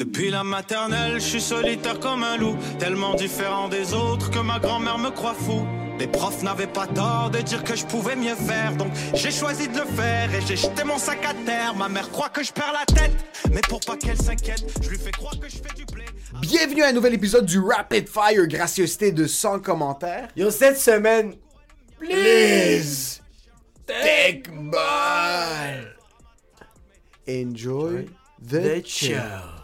Depuis la maternelle, je suis solitaire comme un loup, tellement différent des autres que ma grand-mère me croit fou. Les profs n'avaient pas tort de dire que je pouvais mieux faire, donc j'ai choisi de le faire et j'ai jeté mon sac à terre. Ma mère croit que je perds la tête, mais pour pas qu'elle s'inquiète, je lui fais croire que je fais du blé. Bienvenue à un nouvel épisode du Rapid Fire, gracieuseté de 100 commentaires. Yo, cette semaine, Please, take ball. Enjoy the show.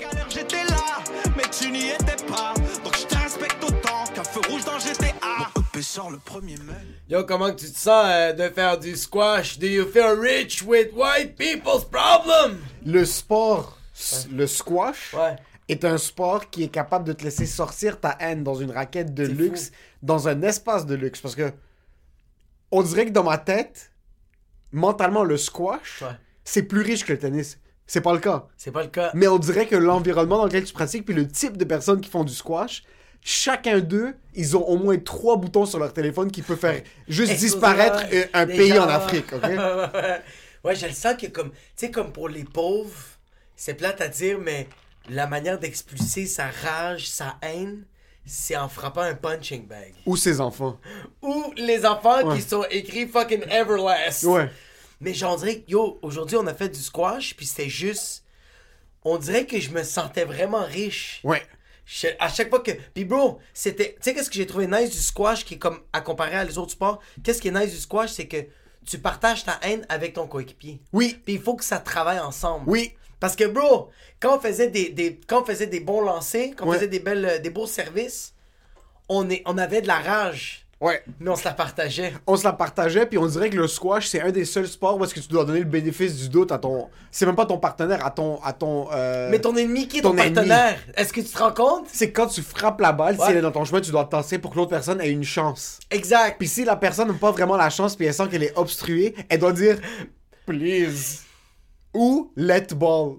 Galère, j'étais là, mais tu n'y étais pas, donc je te respecte autant qu'un feu rouge dans GTA. Sort le 1er mai. yo, comment tu te sens euh, de faire du squash? Do you feel rich with white people's problem? Le sport, s- le squash, Ouais. est un sport qui est capable de te laisser sortir ta haine dans une raquette de luxe, fou. dans un espace de luxe. Parce que on dirait que dans ma tête, mentalement, le squash, Ouais. c'est plus riche que le tennis. C'est pas le cas. C'est pas le cas. Mais on dirait que l'environnement dans lequel tu pratiques, puis le type de personnes qui font du squash, chacun d'eux, ils ont au moins trois boutons sur leur téléphone qui peuvent faire juste disparaître ouais. un, pays gens- en Afrique, ok? ouais, je le sens que comme, tu sais, comme pour les pauvres, c'est plate à dire, mais la manière d'expulser sa rage, sa haine, c'est en frappant un punching bag. Ou ses enfants. Ou les enfants Ouais. qui sont écrits fucking Everlast. Ouais. Mais j'en dirais que, yo, aujourd'hui, on a fait du squash, puis c'était juste. On dirait que je me sentais vraiment riche. Ouais. Je- à chaque fois que. Puis, bro, c'était. Tu sais, qu'est-ce que j'ai trouvé nice du squash qui est comme. à comparer à les autres sports? Qu'est-ce qui est nice du squash C'est que tu partages ta haine avec ton coéquipier. Oui. Puis, il faut que ça travaille ensemble. Oui. Parce que, bro, quand on faisait des, des- quand on faisait des bons lancers, quand on Ouais. faisait des, belles, euh, des beaux services, on, est, on avait de la rage. Ouais. Mais on se la partageait. On se la partageait, puis on dirait que le squash, c'est un des seuls sports où est-ce que tu dois donner le bénéfice du doute à ton... C'est même pas ton partenaire, à ton... À ton euh, Mais ton ennemi qui est ton, ton partenaire, est-ce que tu te rends compte? C'est quand tu frappes la balle, si elle est dans ton chemin, tu dois tasser pour que l'autre personne ait une chance. Exact. Puis si la personne n'a pas vraiment la chance, puis elle sent qu'elle est obstruée, elle doit dire « Please » ou « Let ball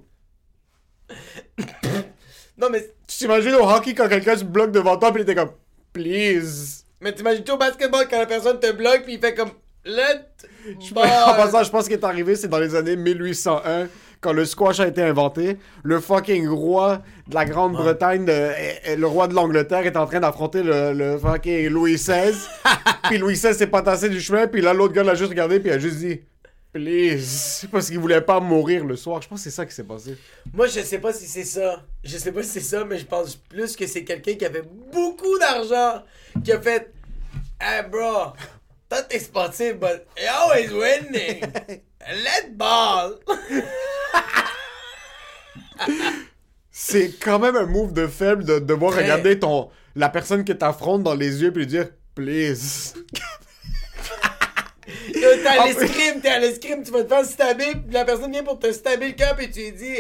Non, mais, ». Tu t'imagines au hockey quand quelqu'un se bloque devant toi, puis il était comme « Please ». Mais t'imagines-tu au basketball quand la personne te bloque puis il fait comme let Je- ball. En passant, je pense qu'il est arrivé, c'est dans les années 1801, quand le squash a été inventé. Le fucking roi de la Grande-Bretagne, de- et- et le roi de l'Angleterre, est en train d'affronter le, le fucking Louis XVI. puis Louis XVI s'est pas tassé du chemin, puis là, l'autre gars l'a juste regardé, puis il a juste dit Please. Parce qu'il voulait pas mourir le soir. Je pense que c'est ça qui s'est passé. Moi, je sais pas si c'est ça. Je sais pas si c'est ça, mais je pense plus que c'est quelqu'un qui avait beaucoup d'argent qui a fait Hey bro, toi t'es sportif, but you're always winning. let ball. C'est quand même un move de faible de devoir Très. regarder ton la personne que t'affrontes dans les yeux, puis lui dire Please. T'es à Ah, l'escrime, t'es à l'escrime, tu vas te faire stabber, puis la personne vient pour te stabber le cœur, et tu lui dis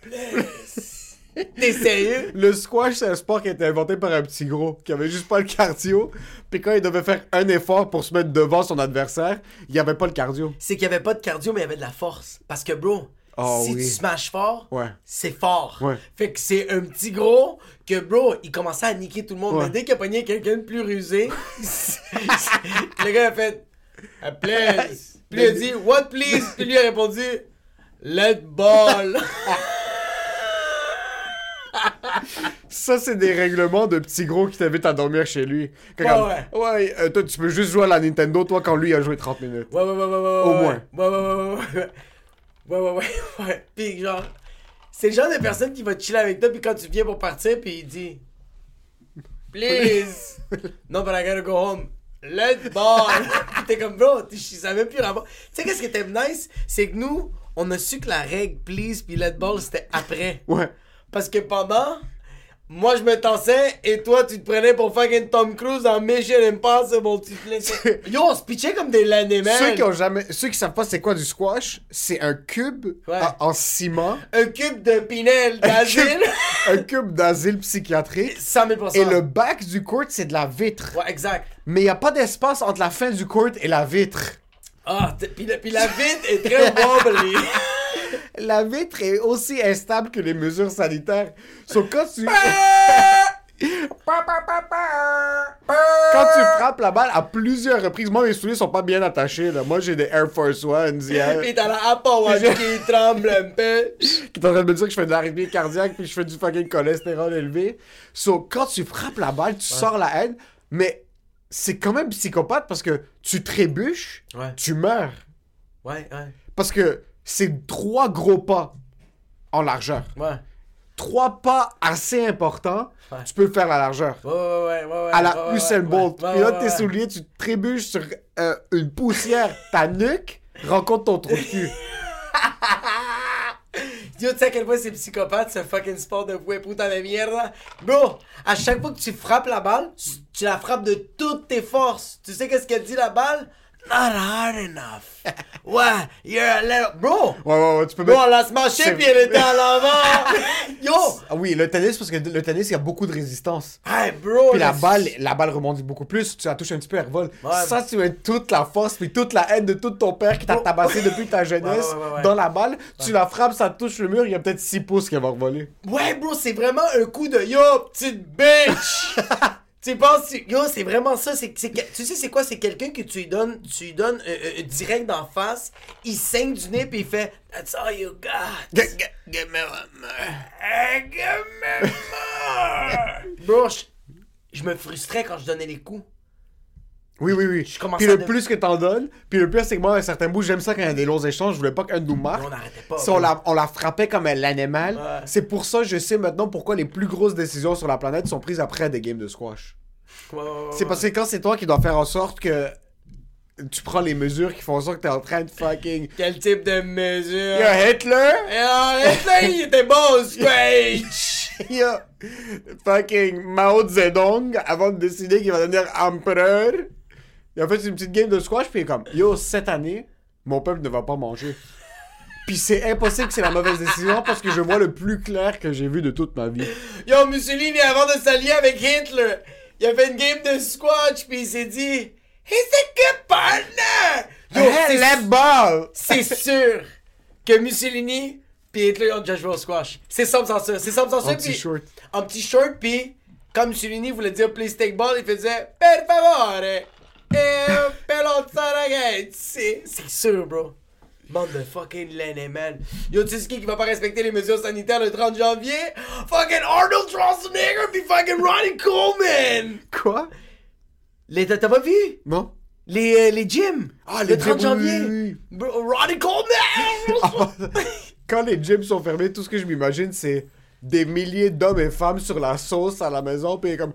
Please. T'es sérieux? Le squash, c'est un sport qui a été inventé par un petit gros qui avait juste pas le cardio. Puis quand il devait faire un effort pour se mettre devant son adversaire, il avait pas le cardio. C'est qu'il y avait pas de cardio, mais il y avait de la force. Parce que, bro, Oh, si oui. tu smashes fort, Ouais. c'est fort. Ouais. Fait que c'est un petit gros que, bro, il commençait à niquer tout le monde. Ouais. Mais dès qu'il a pogné quelqu'un de plus rusé, le gars a fait please. Puis il a dit What please? Puis lui a répondu Let ball. Ça, c'est des règlements de petit gros qui t'invitent à dormir chez lui. Que Ouais, ouais. ouais, euh, toi, tu peux juste jouer à la Nintendo, toi, quand lui a joué 30 minutes. Ouais, ouais, ouais, ouais, ouais. Au ouais, moins. Ouais, ouais, ouais, ouais, ouais. Ouais, ouais, ouais, ouais. Puis genre, c'est le genre de personne qui va chiller avec toi, puis quand tu viens pour partir, puis il dit Please! non, but I gotta go home. Let ball! T'es comme, bro, tu- je savais plus là-bas. Tu sais, qu'est-ce qui était nice? C'est que nous, on a su que la règle please puis let ball, c'était après. Ouais. Parce que pendant, moi je me tensais et toi tu te prenais pour fucking Tom Cruise dans Mission Impossible. Tu te laissais. Yo, on se pitchait comme des l'année, man. Ceux qui ont jamais, ceux qui savent pas c'est quoi du squash, c'est un cube Ouais. en, en ciment, Un cube de Pinel d'asile. un cube d'asile psychiatrique, 100 000 et le back du court c'est de la vitre. Ouais, exact. Mais il y a pas d'espace entre la fin du court et la vitre. Ah, t- puis la, puis la vitre est très wobbly. La vitre est aussi instable que les mesures sanitaires. So, quand tu... Quand tu frappes la balle à plusieurs reprises, moi mes souliers sont pas bien attachés. Là. Moi j'ai des Air Force One hier, Puis t'as la Apple Watch qui tremble un peu. qui est en train de me dire que je fais de l'arythmie cardiaque puis je fais du fucking cholestérol élevé. So quand tu frappes la balle, tu sors la haine, mais c'est quand même psychopathe parce que tu trébuches, Ouais. tu meurs. Ouais, ouais, Parce que c'est trois gros pas en largeur. ouais. Trois pas assez importants, Ouais. tu peux faire la largeur. Ouais, ouais, ouais, à la Usain Bolt. Puis là, tes souliers, tu trébuches sur euh, une poussière, ta nuque rencontre ton trou de cul. Yo, tu sais à quel point c'est psychopathe ce fucking sport de fouet puta de mierda? Bro, à chaque fois que tu frappes la balle, tu la frappes de toutes tes forces. Tu sais qu'est-ce qu'elle dit la balle? Not hard enough. Ouais, you're a little. Bro! Ouais, ouais, ouais, tu peux Bro, mettre... on l'a smashé puis elle était à l'avant! Yo! Ah oui, le tennis, parce que le tennis, il y a beaucoup de résistance. Hey, bro! Puis la le- balle, la balle rebondit beaucoup plus. Tu la touches un petit peu, elle revole. Ouais. Ça, tu mets toute la force, puis toute la haine de tout ton père qui t'a tabassé depuis ta jeunesse ouais, ouais. dans la balle. Tu la frappes, ça touche le mur, il y a peut-être 6 pouces qui va revoler. Ouais, bro, c'est vraiment un coup de yo, petite bitch! Tu penses, tu- yo, c'est vraiment ça. C'est, c'est, tu sais, c'est quoi? C'est quelqu'un que tu lui donnes, tu lui donnes euh, euh, direct d'en face, il saigne du nez, puis il fait That's all you got. G- g- give me one more. Give me more. bro, je, je me frustrais quand je donnais les coups. Oui, oui, oui. Je Puis le plus que t'en donnes, puis le pire, c'est que moi, à certains bouts, j'aime ça quand il y a des longs échanges. Je voulais pas qu'un nous marque. On n'arrêtait pas. Si on la, on la frappait comme un animal, Ouais. c'est pour ça que je sais maintenant pourquoi les plus grosses décisions sur la planète sont prises après des games de squash. Ouais, ouais, ouais, C'est parce que quand c'est toi qui dois faire en sorte que tu prends les mesures qui font en sorte que t'es en train de fucking. Quel type de mesure? Yo, Hitler! Yo, Hitler, il était bon au squash! Yo, fucking Mao Zedong, avant de décider qu'il va devenir empereur, il a fait une petite game de squash, puis il est comme Yo, cette année, mon peuple ne va pas manger. Puis c'est impossible que c'est la mauvaise décision parce que je vois le plus clair que j'ai vu de toute ma vie. Yo, Mussolini, avant de s'allier avec Hitler, il a fait une game de squash, puis il s'est dit He's a good partner! Yo, Hey, c'est- let ball! c'est sûr que Mussolini puis Hitler ont déjà joué au squash. C'est simple sans ça. C'est simple sans ça. En petit short. En petit short, puis quand Mussolini voulait dire please take ball, il faisait per favore, ragazzi. C'est sûr, bro. Bande de fucking laine, man. Yo, tu sais qui va pas respecter les mesures sanitaires le 30 janvier? Fucking Arnold Schwarzenegger puis fucking Ronnie Coleman! Quoi? Les, t'as pas vu? Non? Les, euh, les gyms! Ah, le les 30 gyms, oui, janvier! oui, Bro, Ronnie Coleman! Quand les gyms sont fermés, tout ce que je m'imagine, c'est des milliers d'hommes et femmes sur la sauce à la maison, puis comme.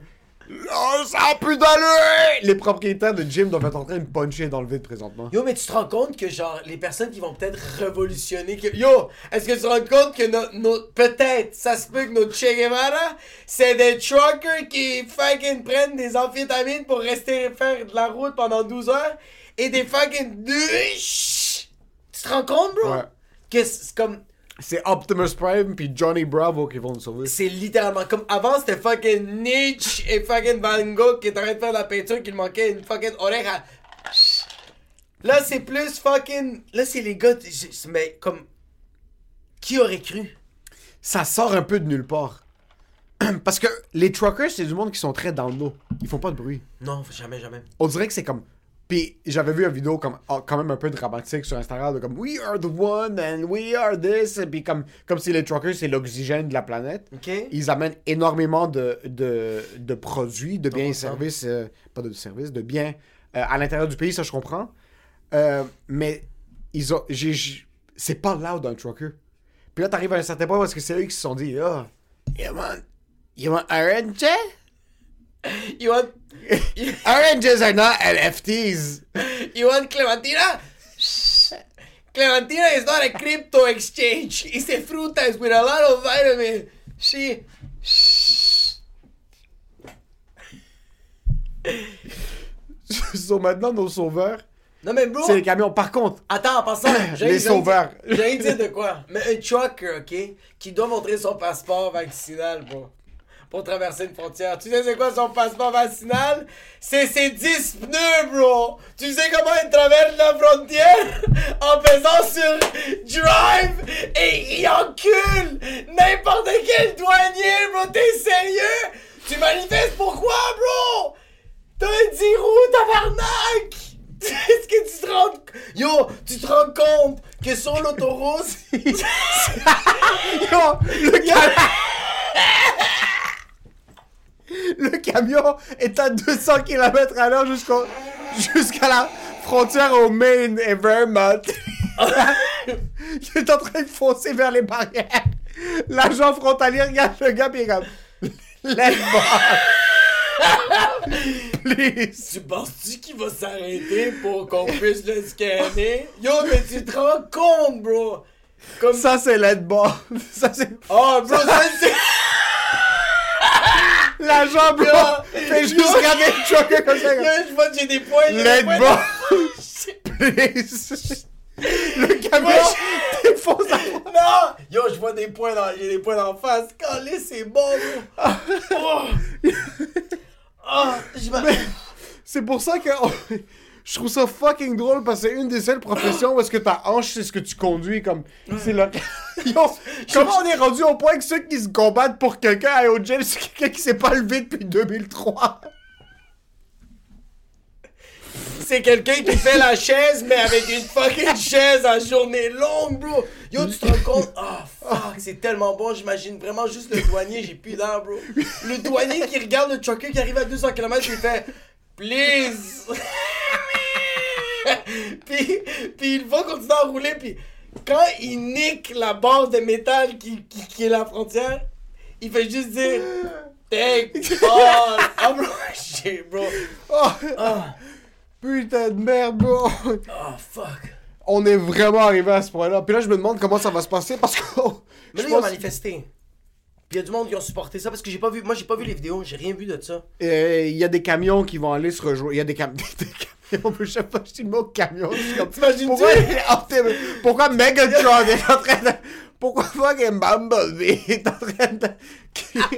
Oh, ça a plus d'allure! Les propriétaires de gym doivent être en train de puncher dans le vide présentement. Yo, mais tu te rends compte que, genre, les personnes qui vont peut-être révolutionner. Que... Yo, est-ce que tu te rends compte que nos- Peut-être, ça se peut que notre Che Guevara, c'est des truckers qui fucking prennent des amphétamines pour rester faire de la route pendant 12 heures et des fucking. Tu te rends compte, bro? Ouais. Que c'est comme. C'est Optimus Prime puis Johnny Bravo qui vont nous sauver. C'est littéralement comme avant, c'était fucking Nietzsche et fucking Van Gogh qui étaient en train de faire de la peinture qu'il manquait une fucking oreille à... Là, c'est plus fucking. Là, c'est les gars. Mais comme. Qui aurait cru? Ça sort un peu de nulle part. Parce que les truckers, c'est du monde qui sont très dans le dos. Ils font pas de bruit. Non, jamais, jamais. On dirait que c'est comme. Puis j'avais vu une vidéo comme ah, quand même un peu dramatique sur Instagram de comme We are the one and we are this. Puis comme, comme si les truckers c'est l'oxygène de la planète. Ils amènent énormément de, de, de produits, de biens et 100%. services, euh, pas de services, de biens euh, à l'intérieur du pays, ça je comprends. Euh, mais ils ont, j'ai, j'ai- c'est pas loud un trucker. Puis là, t'arrives à un certain point parce que c'est eux qui se sont dit, ah, you want, you want orange? You want, Oranges are not LFTs. you want Clementina? Shh. Clementina is not a crypto exchange. It's a frutas with a lot of vitamin. She. Shh. so maintenant, nos sauveurs, Non mais bro. c'est les camions. Par contre, Attends, en passant, Les sauveurs. J'ai rien dit de quoi? Mais un trucker, ok, qui doit montrer son passeport vaccinal, bro. Pour traverser une frontière. Tu sais c'est quoi son passeport vaccinal? C'est ses 10 pneus, bro! Tu sais comment il traverse la frontière? En pesant sur Drive et il encule n'importe quel douanier, bro! T'es sérieux? Tu manifestes pourquoi, bro? T'as un 10 roues, tabarnak! Est-ce que tu te rends... Yo, tu te rends compte que sur l'autoroute... yo, le, cam- le camion est à 200 km à l'heure jusqu'au- jusqu'à la frontière au Maine et Vermont. il est en train de foncer vers les barrières. L'agent frontalier regarde le gars pis il est comme... Please. Tu penses-tu qu'il va s'arrêter pour qu'on puisse le scanner? Yo, mais tu te rends compte, bro? Comme... Ça, c'est bar. Ça, c'est... Oh, bro, ça, c'est... L'agent, bro, fait juste regarder le trucker comme ça. Je vois que j'ai des points, Let Please. Le camion Moi, défonce Non! Yo, je vois des points dans... J'ai des points d'en face. Calé, c'est bon, bro. Oh! Oh, je C'est pour ça que je trouve ça fucking drôle parce que c'est une des seules professions où est-ce que ta hanche c'est ce que tu conduis comme c'est le Yo, comment on est rendu au point que ceux qui se combattent pour quelqu'un aillent au gym c'est quelqu'un qui s'est pas levé depuis 2003 C'est quelqu'un qui fait la chaise, mais avec une fucking chaise à journée longue, bro. Yo, tu te rends compte? Ah, fuck, c'est tellement bon. J'imagine vraiment juste le douanier. J'ai plus d'air, bro. Le douanier qui regarde le trucker qui arrive à 200 km, il fait Please. puis, puis il va continuer à rouler, puis quand il nique la barre de métal qui, qui, qui est la frontière, il fait juste dire Take all. Ah, bro, shit, bro. Oh, Ah, putain de merde bro ah, fuck. on est vraiment arrivé à ce point là puis là je me demande comment ça va se passer parce que oh, Mais là, ils ont manifesté. Puis il y a du monde qui ont supporté ça parce que j'ai pas vu. Moi, j'ai pas vu les vidéos, j'ai rien vu de ça. Euh, il y a des camions qui vont aller se rejoindre. Il y a des, cam- des camions. Je sais pas, je dis le mot camion. Je suis comme, T'imagines-tu? pourquoi, pourquoi Megatron est en train de. Pourquoi fucking Bumblebee est en train de.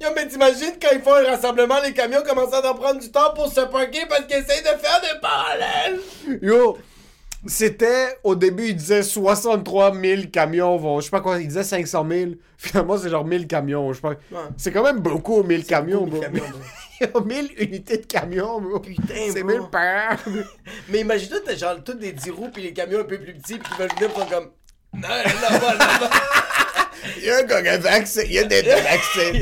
Yo, mais t'imagines quand ils font un rassemblement, les camions commencent à en prendre du temps pour se parquer parce qu'ils essayent de faire des parallèles? Yo, c'était. Au début, il disait 63 000 camions vont. Je sais pas quoi, il disait 500 000. Finalement, c'est genre 1000 camions. Je sais pas. C'est quand même beaucoup, 1000 camions, beaucoup, bro. 1000 camions, bro. Il y a 1000 unités de camions, bro. Putain, C'est bro. 1000 par. Mais imagine-toi, t'as genre tous des 10 roues puis les camions un peu plus petits puis qui veulent venir comme. Non, non, non, non. Il y a un gars qui a vaccin. Il y a des vaccins.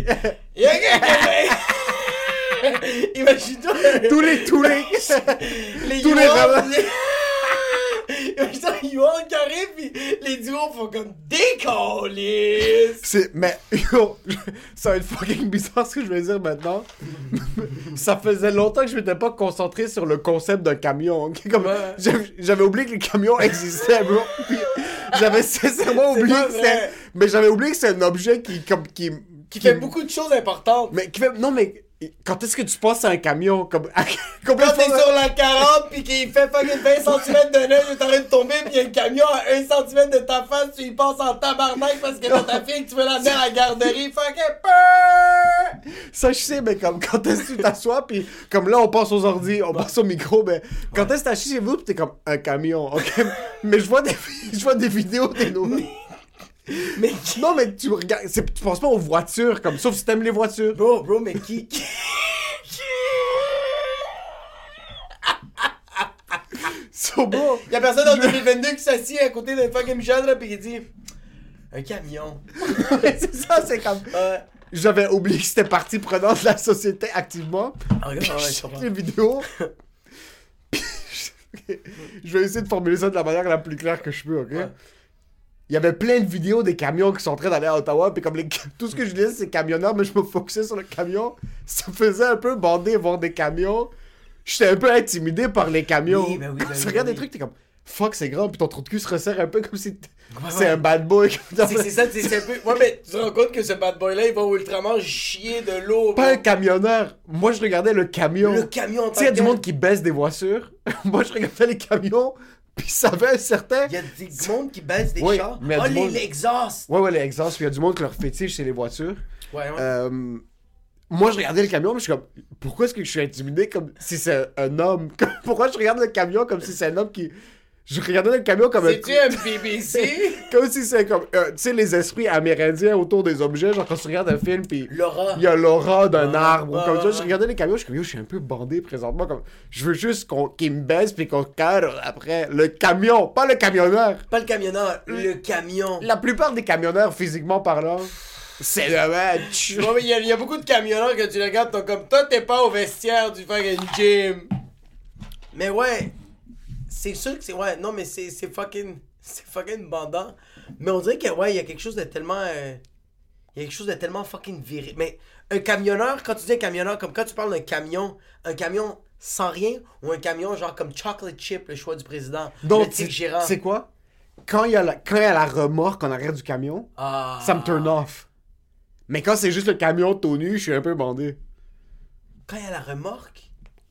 Il y a quelqu'un Imagine-toi. tous les. Tous les. les tous les Imagine-toi, Yuan qui arrive pis les duos font comme décoller. C'est. Mais, yo, ça va être fucking bizarre ce que je vais dire maintenant. ça faisait longtemps que je m'étais pas concentré sur le concept d'un camion. Comme, Ouais. j'avais- oublié que les camions existaient, bro. Puis J'avais sincèrement oublié que c'était. Mais j'avais oublié que c'est un objet qui. Comme, qui, Qui fait beaucoup de choses importantes. Mais qui fait. Non, mais. Quand est-ce que tu passes à un camion? Comme. Quand t'es sur la 40 pis qu'il fait fucking 20 cm de neige, est en train de tomber pis y a un camion à 1 cm de ta face, tu y passes en tabarnak parce que t'as ta fille que tu veux l'amener à la garderie, fucking peur! Ça, je sais, mais comme quand est-ce que tu t'assois, puis comme là, on passe aux ordi, on passe au micro, mais quand est-ce que t'as chez vous, puis t'es comme un camion, ok? mais je vois des, je vois des vidéos des nouvelles. Mais Non, mais tu regardes, tu penses pas aux voitures, comme, sauf si t'aimes les voitures. Bro, bro, mais qui. qui- So, bro, Y'a personne en 2022 qui s'assied à côté d'un fucking là pis qui dit. Un camion. c'est ça, c'est comme. Ouais. J'avais oublié que c'était partie prenante de la société activement. Ah, regarde, ouais, je comprends. les vidéos. Je vais essayer de formuler ça de la manière la plus claire que je peux, ok? Ouais. Il y avait plein de vidéos des camions qui sont en train d'aller à Ottawa, puis comme les... tout ce que je disais, c'est camionneurs, mais je me focusais sur le camion. Ça faisait un peu bander voir des camions. J'étais un peu intimidé par les camions. Oui, ben oui, ben tu oui, regardes ben des trucs, t'es comme fuck, c'est grand, puis ton trou de cul se resserre un peu comme si Ouais, c'est ouais. un bad boy. C'est ça, c'est un peu. Ouais, mais tu te rends compte que ce bad boy-là, il va au Ultramar chier de l'eau. Pas un camionneur. Moi, je regardais le camion. Le camion en Tu sais, il y a du monde qui baisse des voitures. Moi, je regardais les camions, puis ça avait un certain. Il y a du monde qui baisse des Oui, chars. mais Oh, les, monde- les exhausts. Ouais, ouais, les exhausts, puis il y a du monde qui leur fétiche, c'est les voitures. Ouais, ouais. Euh, moi, je regardais le camion, mais je suis comme, pourquoi est-ce que je suis intimidé comme si c'est un homme? Pourquoi je regarde le camion comme si c'est un homme qui. Je regardais le camion comme un. C'est-tu un BBC? Comme si c'est comme. euh, tu sais, les esprits amérindiens autour des objets, genre quand tu regardes un film, puis. Laura. Il y a l'aura d'un Ouais, arbre. ouais, comme ça, ouais. je regardais les camions, je suis comme, yo, je suis un peu bandé présentement. Comme, je veux juste qu'on, qu'il me baisse puis qu'on cadre après. Le camion, pas le camionneur. Pas le camionneur, le camion. La plupart des camionneurs, physiquement parlant, c'est le match. Ouais, il y, y a beaucoup de camionneurs que tu regardes, t'es comme toi, t'es pas au vestiaire du fucking gym. Mais ouais, c'est sûr que c'est. Ouais, non, mais c'est c'est fucking. C'est fucking bandant. Mais on dirait que, ouais, il y a quelque chose de tellement. euh, Il y a quelque chose de tellement fucking viril. Mais un camionneur, quand tu dis un camionneur, comme quand tu parles d'un camion, un camion sans rien ou un camion genre comme Chocolate Chip, le choix du président. Donc, c'est quoi? Quand il y, a la, quand il y a la remorque en arrière du camion, Ah. ça me turn off. Mais quand c'est juste le camion tout nu, je suis un peu bandé. Quand il y a la remorque?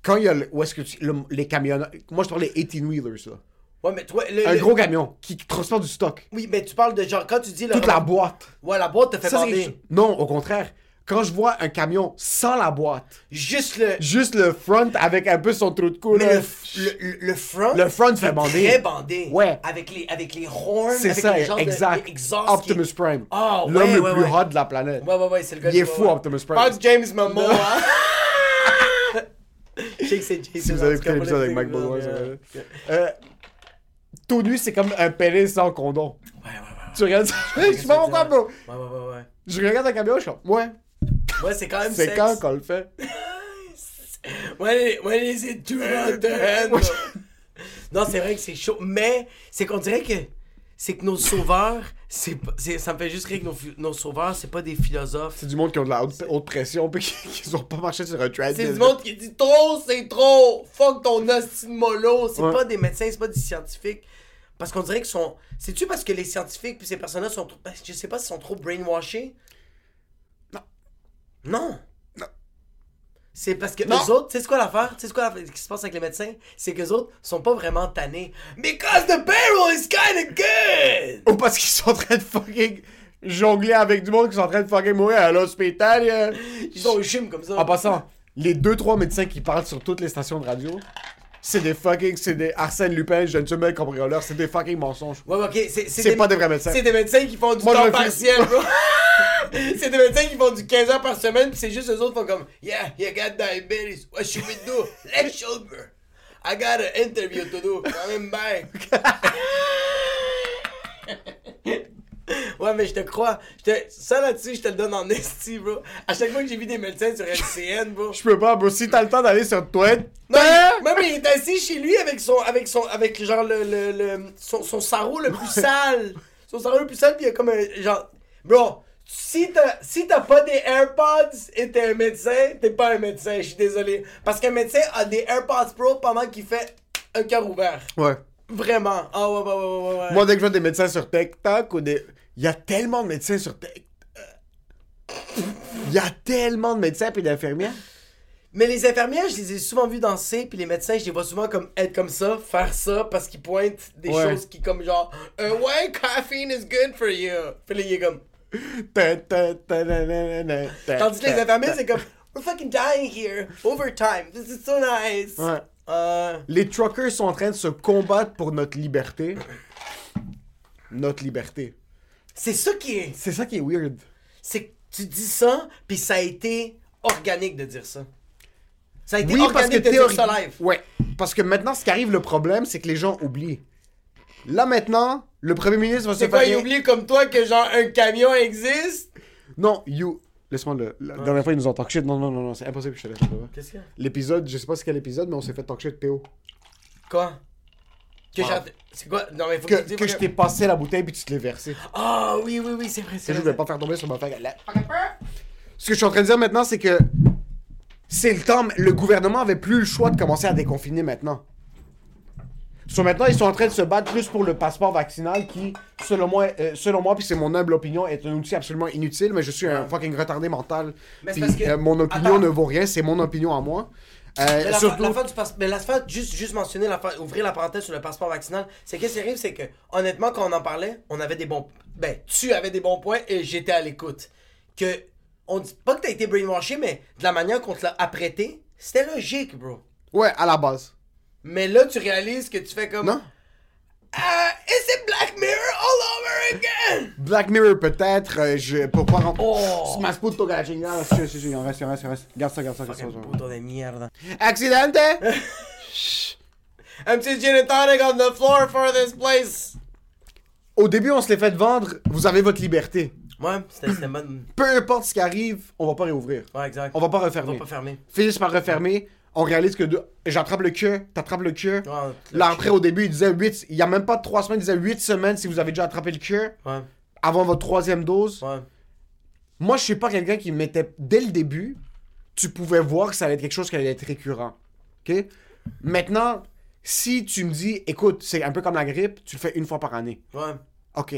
Quand il y a le, où est-ce que tu- le- les camionneurs... Moi, je parle des 18-wheelers, là. Ouais, mais toi. le- Un le- gros camion qui transporte du stock. Oui, mais tu parles de genre, quand tu dis le. Toute la boîte. Ouais, la boîte te fait Ça, Non, au contraire. Quand je vois un camion sans la boîte, Juste le. juste le front avec un peu son trou de cou, Mais là, le, le, front. Le front fait bander. Très bandé. Ouais. Avec les, avec les horns. c'est ça, les de- exact. les exhausts Optimus qui- Prime. Ah, L'homme ouais, le ouais, plus hot de la planète. Ouais, ouais, ouais, c'est le gars Il est fou. Optimus Prime. Pas James Momoa. que c'est Jason. Si vous avez écouté l'épisode avec Mike. Euh, tout nu, c'est comme un pénis sans condom. Ouais, ouais, ouais. Tu regardes ça, je sais pas pourquoi, bro. Ouais, ouais, ouais, ouais. Je regarde un camion, je suis comme, ouais, Ouais, c'est quand même c'est quand qu'on le fait? When, when is it too to handle? non, c'est vrai que c'est chaud, mais c'est qu'on dirait que c'est que nos sauveurs, c'est c'est- ça me fait juste rire que nos, nos sauveurs, c'est pas des philosophes. C'est du monde qui ont de la haute, haute pression puis qui, qui ont pas marché sur un treadmill. C'est du monde qui dit trop, c'est trop. Fuck ton hostie mollo. C'est Ouais. pas des médecins, c'est pas des scientifiques. Parce qu'on dirait qu'ils sont. C'est-tu parce que les scientifiques puis ces personnes-là sont trop. ben, Je sais pas s'ils sont trop brainwashés? Non. Non. C'est parce que eux autres, tu sais quoi l'affaire? Tu sais quoi l'affaire qui se passe avec les médecins? C'est qu'eux autres sont pas vraiment tannés. Because the payroll is kinda good! Ou parce qu'ils sont en train de fucking jongler avec du monde qui sont en train de fucking mourir à l'hôpital. euh. Ils ont un chim comme ça. En passant, les deux trois médecins qui parlent sur toutes les stations de radio, c'est des fucking, c'est des Arsène Lupin, je ne suis même cambrioleur, c'est des fucking mensonges. Ouais, ouais, ok, c'est C'est pas des vrais médecins. C'est des médecins qui font du Moi, temps partiel, bro. c'est des médecins qui font du 15 heures par semaine, puis c'est juste eux autres qui font comme Yeah, you got diabetes. What should we do? Let's sugar. I got an interview to do. Coming back. ouais, mais je te crois. Je te... Ça là-dessus, je te le donne en esti, bro. À chaque fois que j'ai vu des médecins sur LCN, bro. Je peux pas, bro. Si t'as le temps d'aller sur Twitter, Non, même il est assis chez lui avec son, avec son, avec genre le, le, le- son, son sarrau le plus sale. Son sarrau le plus sale, puis il y a comme un, genre, bro, si t'as, si t'as pas des AirPods et t'es un médecin, t'es pas un médecin, je suis désolé. Parce qu'un médecin a des AirPods Pro pendant qu'il fait un cœur ouvert. Ouais. Vraiment. Ah ouais, ouais, ouais, ouais, ouais, ouais. Moi, dès que je vois des médecins sur TikTok ou des. Il y a tellement de médecins sur TikTok. Il y a tellement de médecins et d'infirmières. Mais les infirmières, je les ai souvent vues danser, puis les médecins, je les vois souvent comme être comme ça, faire ça, parce qu'ils pointent des Ouais. choses qui comme genre, euh, ouais, caffeine is good for you. Puis là, il est comme. Tandis que les ta. c'est comme We're fucking dying here. Overtime. This is so nice. Ouais. Euh, Les truckers sont en train de se combattre pour notre liberté. Notre liberté. c'est ça qui est. C'est ça qui est weird. C'est que tu dis ça, puis ça a été organique de dire ça. Ça a été Oui, parce que organique de dire ça live. Ouais. Parce que maintenant, ce qui arrive, le problème, c'est que les gens oublient. Là, maintenant, le premier ministre va se C'est faire... quoi, il oublie comme toi que genre un camion existe? Non, you... Laisse-moi le... La dernière fois, ils nous ont talk shit. Non, non, non, non, c'est impossible que je te laisse. Qu'est-ce qu'il y a? L'épisode, je sais pas c'est quel épisode, mais on s'est fait talk shit PO. Quoi? Que j'ai. C'est quoi? Non, mais faut que, Que, que je t'ai passé la bouteille puis tu te l'es versé. Ah oui, oui, oui, c'est vrai. Juste, je vrai. vais pas faire tomber sur ma. Là. Ce que je suis en train de dire maintenant, c'est que c'est le temps. Le gouvernement avait plus le choix de commencer à déconfiner maintenant. So, maintenant, ils sont en train de se battre plus pour le passeport vaccinal qui, selon moi, euh, selon moi, puis c'est mon humble opinion, est un outil absolument inutile, mais je suis un fucking retardé mental. Mais c'est puis, parce que- euh, mon opinion Attends. ne vaut rien, c'est mon opinion à moi. Euh, Mais la, surtout- la fin du passe- mais la fin, juste, juste mentionner, la fin- ouvrir la parenthèse sur le passeport vaccinal, c'est qu'est-ce qui arrive, c'est que, honnêtement, quand on en parlait, on avait des bons. Ben, tu avais des bons points et j'étais à l'écoute. Que, on dit pas que t'as été brainwashé, mais de la manière qu'on te l'a apprêté, c'était logique, bro. Ouais, à la base. Mais là, tu réalises que tu fais comme. Non? Ah, et c'est Black Mirror all over again! Black Mirror, peut-être. euh, je pour pas rentrer. Oh! Ma sputo con la chingada. Si, si, si, il en reste, il en reste, en reste. Garde ça, garde ça, garde ça. Fucking puto de mierda. Accidente! Empty gin and tonic on the floor for this place! Au début, on se l'est fait vendre. Vous avez votre liberté. Ouais, c'était c'était bonne. Peu importe ce qui arrive, on va pas réouvrir. Ouais, exact. On va pas On refermer. va pas fermer. Finissent par refermer. On réalise que deux- j'attrape le queue, t'attrapes le queue. Ouais, Là, après, au début, il disait 8. Il y a même pas 3 semaines, il disait 8 semaines si vous avez déjà attrapé le queue Ouais, avant votre troisième dose. ouais. Moi, je suis pas quelqu'un qui mettait. Dès le début, tu pouvais voir que ça allait être quelque chose qui allait être récurrent. OK? Maintenant, si tu me dis, écoute, c'est un peu comme la grippe, tu le fais une fois par année. Ouais. OK.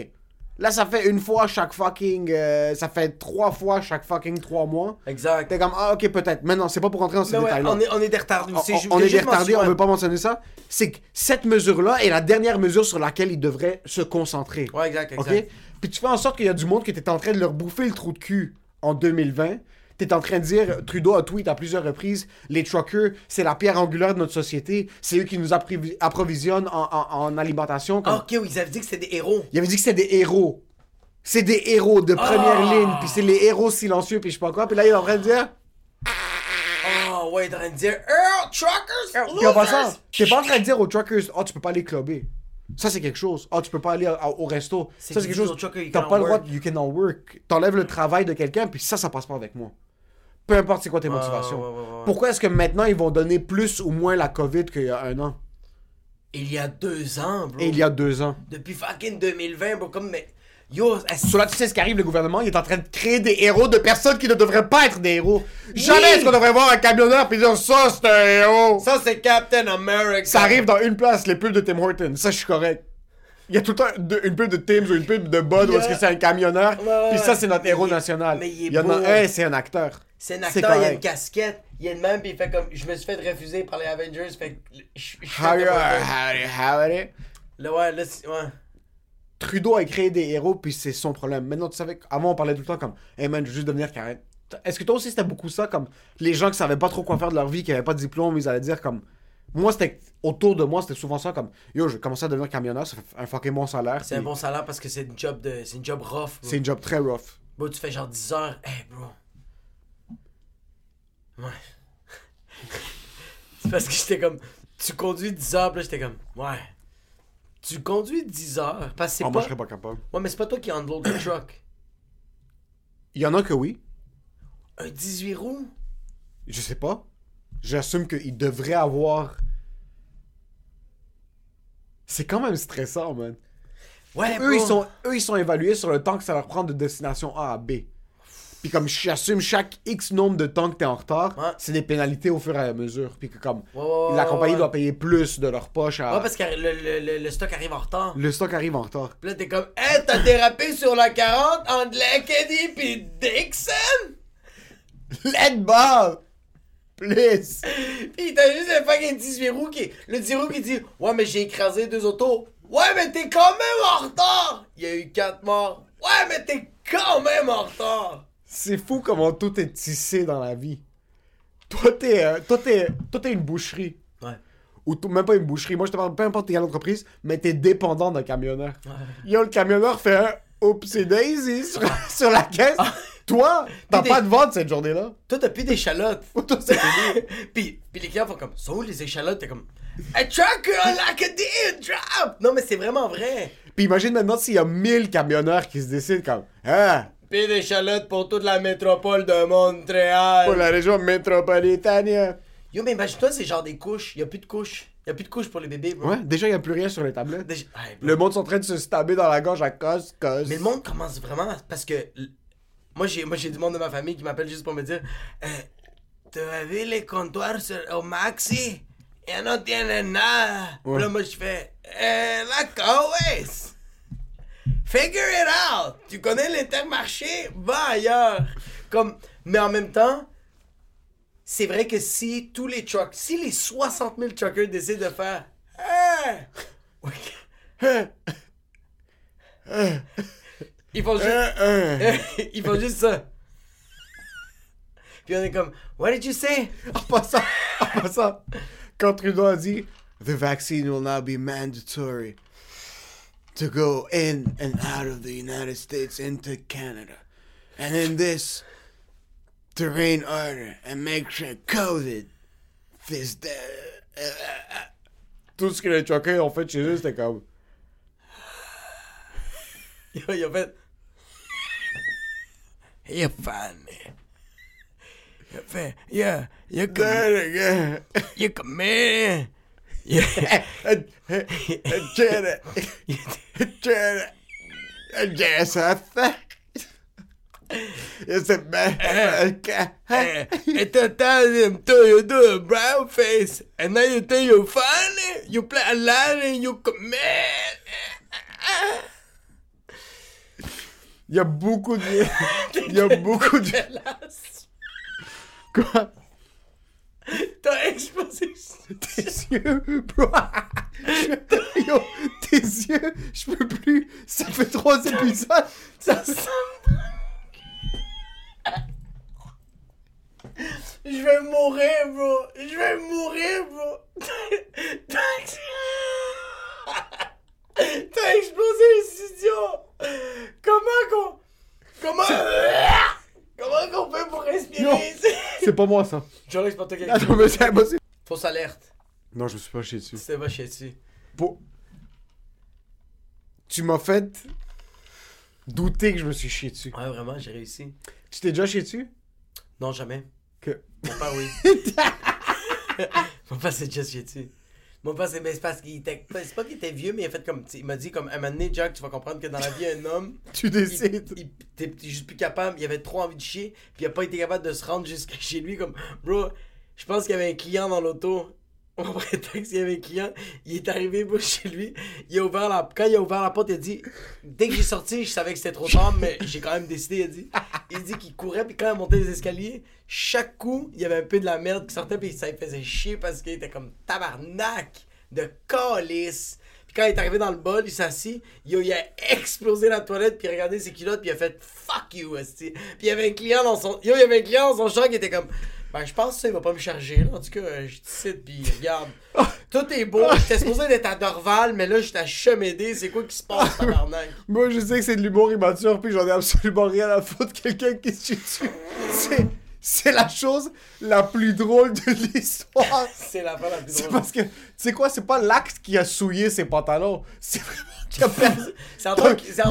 Là, ça fait une fois chaque fucking. euh, ça fait trois fois chaque fucking trois mois. Exact. T'es comme, ah, ok, peut-être. Mais non, c'est pas pour rentrer dans ces ouais, détails-là. on est, on est des retardés. On, C'est- on- est des retardés, on veut pas mentionner ça. C'est que cette mesure-là est la dernière mesure sur laquelle ils devraient se concentrer. Ouais, exact, exact. Puis tu fais en sorte qu'il y a du monde qui était en train de leur bouffer le trou de cul en 2020. T'es en train de dire, Trudeau a tweet à plusieurs reprises, les truckers, c'est la pierre angulaire de notre société, c'est eux qui nous approvi- approvisionnent en, en- en alimentation. Comme- ok, oui, ils avaient dit que c'était des héros. Il avait dit que c'était des héros. C'est des héros de première Ah! ligne, puis c'est les héros silencieux, puis je sais pas quoi. Puis là, il est en train de dire, Ah, ouais, il est en train de dire Earl, truckers, Puis en passant, t'es pas en train de dire aux truckers, oh, tu peux pas aller clubber. Ça, c'est quelque chose. Oh, tu peux pas aller à- au resto. C'est Ça, c'est quelque chose. T'as pas le droit, you cannot work. T'enlèves le travail de quelqu'un, puis ça, ça passe pas avec moi. Peu importe c'est quoi tes motivations. ouais, ouais, ouais, ouais. Pourquoi est-ce que maintenant, ils vont donner plus ou moins la COVID qu'il y a un an? Il y a deux ans, bro. Et il y a deux ans. Depuis fucking 2020, bro, comme, mais. Yo, Sur là, tu sais ce qui arrive, le gouvernement, il est en train de créer des héros de personnes qui ne devraient pas être des héros. Jamais est-ce qu'on devrait voir un camionneur puis dire ça, c'est un héros? ça, c'est Captain America. Ça arrive dans une place, les pubs de Tim Hortons. Ça, je suis correct. Il y a tout le temps de- une pub de Tim's ou une pub de Bud où est-ce que c'est un camionneur. Ouais, ouais, Puis ça, c'est notre mais héros il est- national. mais il est y en a beau. un, c'est un acteur. C'est un C'est acteur, il a une casquette, il est de même, puis il fait comme. Je me suis fait refuser par les Avengers, fait que. Je je fais Howdy, howdy, howdy. Là, ouais, là, c'est- ouais. Trudeau a créé des héros, puis c'est son problème. Maintenant, tu savais qu'avant, on parlait tout le temps comme Hey man, je veux juste devenir carré. Est-ce que toi aussi, c'était beaucoup ça, comme les gens qui savaient pas trop quoi faire de leur vie, qui avaient pas de diplôme, ils allaient dire comme. Moi, c'était. Autour de moi, c'était souvent ça, comme Yo, je commençais à devenir camionneur, ça fait un fucking bon salaire. C'est un bon salaire parce que c'est une job de. C'est une job rough. C'est une job très rough. Bro, tu fais genre 10 heures. Hey, bro. Ouais. c'est parce que j'étais comme. Tu conduis 10 heures, puis là, j'étais comme. Ouais. Tu conduis 10 heures. Parce que c'est pas. moi, je serais pas capable. Ouais, mais c'est pas toi qui unload le truck. Il y en a que oui. Un 18 roues? Je sais pas. J'assume qu'il devrait avoir. C'est quand même stressant, man. Ouais, Eux ils, sont, eux, ils sont évalués sur le temps que ça leur prend de destination A à B. Puis comme j'assume chaque X nombre de temps que t'es en retard, Ouais. c'est des pénalités au fur et à mesure. Puis que comme Ouais, la compagnie doit payer plus de leur poche à... Ouais, parce que le, le, le, le stock arrive en retard. Le stock arrive en retard. Puis là, t'es comme, hey, t'as dérapé sur la 40 entre Lackady pis Dixon? Let Bob! Please! Pis t'as juste un fucking 18 roues qui. Le 10 roues qui dit, ouais, mais j'ai écrasé deux autos. Ouais, mais t'es quand même en retard! Il y a eu 4 morts. Ouais, mais t'es quand même en retard! C'est fou comment tout est tissé dans la vie. Toi, t'es, euh, toi, t'es, toi, t'es une boucherie. Ouais. Ou t- même pas une boucherie. Moi, je te parle peu importe quelle entreprise, mais t'es dépendant d'un camionneur. Yo, le camionneur fait un oopsie daisy sur, sur la caisse. Toi, t'as Puis pas des- de vente cette journée-là. Toi, t'as plus d'échalotes. Toi, c'est fini. puis, puis les clients font comme, sont où les échalotes? T'es comme, a truck, a Lackady, drop! Non, mais c'est vraiment vrai. Puis imagine maintenant s'il y a 1000 camionneurs qui se décident comme Ah, Puis d'échalotes pour toute la métropole de Montréal. pour la région métropolitaine. Yo, mais imagine-toi, c'est genre des couches. Y a plus de couches. Y a plus de couches pour les bébés, bro. Ouais, déjà, il n'y a plus rien sur les tablettes. Déjà- Ouais. Le monde est en train de se stabber dans la gorge à cause, cause. Mais le monde commence vraiment à- parce que moi j'ai moi j'ai du monde de ma famille qui m'appelle juste pour me dire euh, Tu as vu les comptoirs sur, au Maxi? Et no tienen nada. Puis Là moi je fais euh, D'accord, ouais. Figure it out. Tu connais l'intermarché? Va ailleurs. Comme mais en même temps c'est vrai que si tous les trucks, si les 60 000 truckers décident de faire! Ouais. Ils font juste. Ils font juste ça. Puis on est comme, What did you say? En passant, en passant, quand Trudeau a dit The vaccine will now be mandatory to go in and out of the United States into Canada. And in this, to reign order and make sure COVID is there. Tout ce que les truckers ont fait chez eux, c'était comme. Ils ont fait. You're funny. Il a fait, yeah, you're com- There you're comedian. Yeah. Janet. Janet. Yes, I think. It's a man. Eh, At the time, do you do a brown face, and now you think you're funny? You play a line and you commit. Il y a beaucoup de. Il y a beaucoup de. Quoi? T'as explosé. Tes yeux, bro. Yo, tes yeux, je peux plus. Ça fait trois épisodes. Ça sent. Je vais mourir, bro. Je vais mourir, bro. T'as explosé le studio. Comment qu'on. Comment. Comment qu'on fait pour respirer ici? C'est pas moi, ça. C'est pas toi qui Attends, mais c'est impossible. Fausse alerte. Non, je me suis pas chié dessus. C'était pas chier dessus. Pour- Tu m'as fait douter que je me suis chié dessus. Ouais, vraiment, j'ai réussi. Tu t'es déjà chié dessus? Non, jamais. Que... Mon père, oui. Mon père s'est déjà chié dessus. Mon père, c'est mais c'est parce qu'il était. C'est pas qu'il était vieux, mais il a fait comme. Il m'a dit, comme, à un moment donné, Jack, tu vas comprendre que dans la vie, un homme. Tu décides. Il, t'es t'es juste plus capable. Il avait trop envie de chier. Puis il a pas été capable de se rendre jusqu'à chez lui. Comme, bro, je pense qu'il y avait un client dans l'auto. Au prétexte qu'il y avait client, il est arrivé chez lui, il a ouvert la... quand il a ouvert la porte, il a dit Dès que j'ai sorti, je savais que c'était trop tard, mais j'ai quand même décidé, il a dit. Il dit qu'il courait, puis quand il montait les escaliers, chaque coup, il y avait un peu de la merde qui sortait, puis ça lui faisait chier parce qu'il était comme tabarnak de calice. Puis quand il est arrivé dans le bol, il s'est assis, il a, il a explosé la toilette, puis il a regardé ses culottes, puis il a fait fuck you, esti. Puis il y avait un client dans son. Yo, il y avait un client dans son champ qui était comme. Ben, je pense que ça, il va pas me charger, là. En tout cas, euh, je te cite, puis regarde. Tout est beau. J'étais supposé d'être à Dorval, mais là, j'étais à Chemédé. C'est quoi qui se passe, tabarnak? Moi, je sais que c'est de l'humour immature, puis j'en ai absolument rien à foutre. Quelqu'un qui se dessus. C'est, c'est la chose la plus drôle de l'histoire. C'est la fin la plus C'est drôle. parce que, tu sais quoi, c'est pas l'acte qui a souillé ses pantalons. C'est vraiment qu'il a perdu. C'est en c'est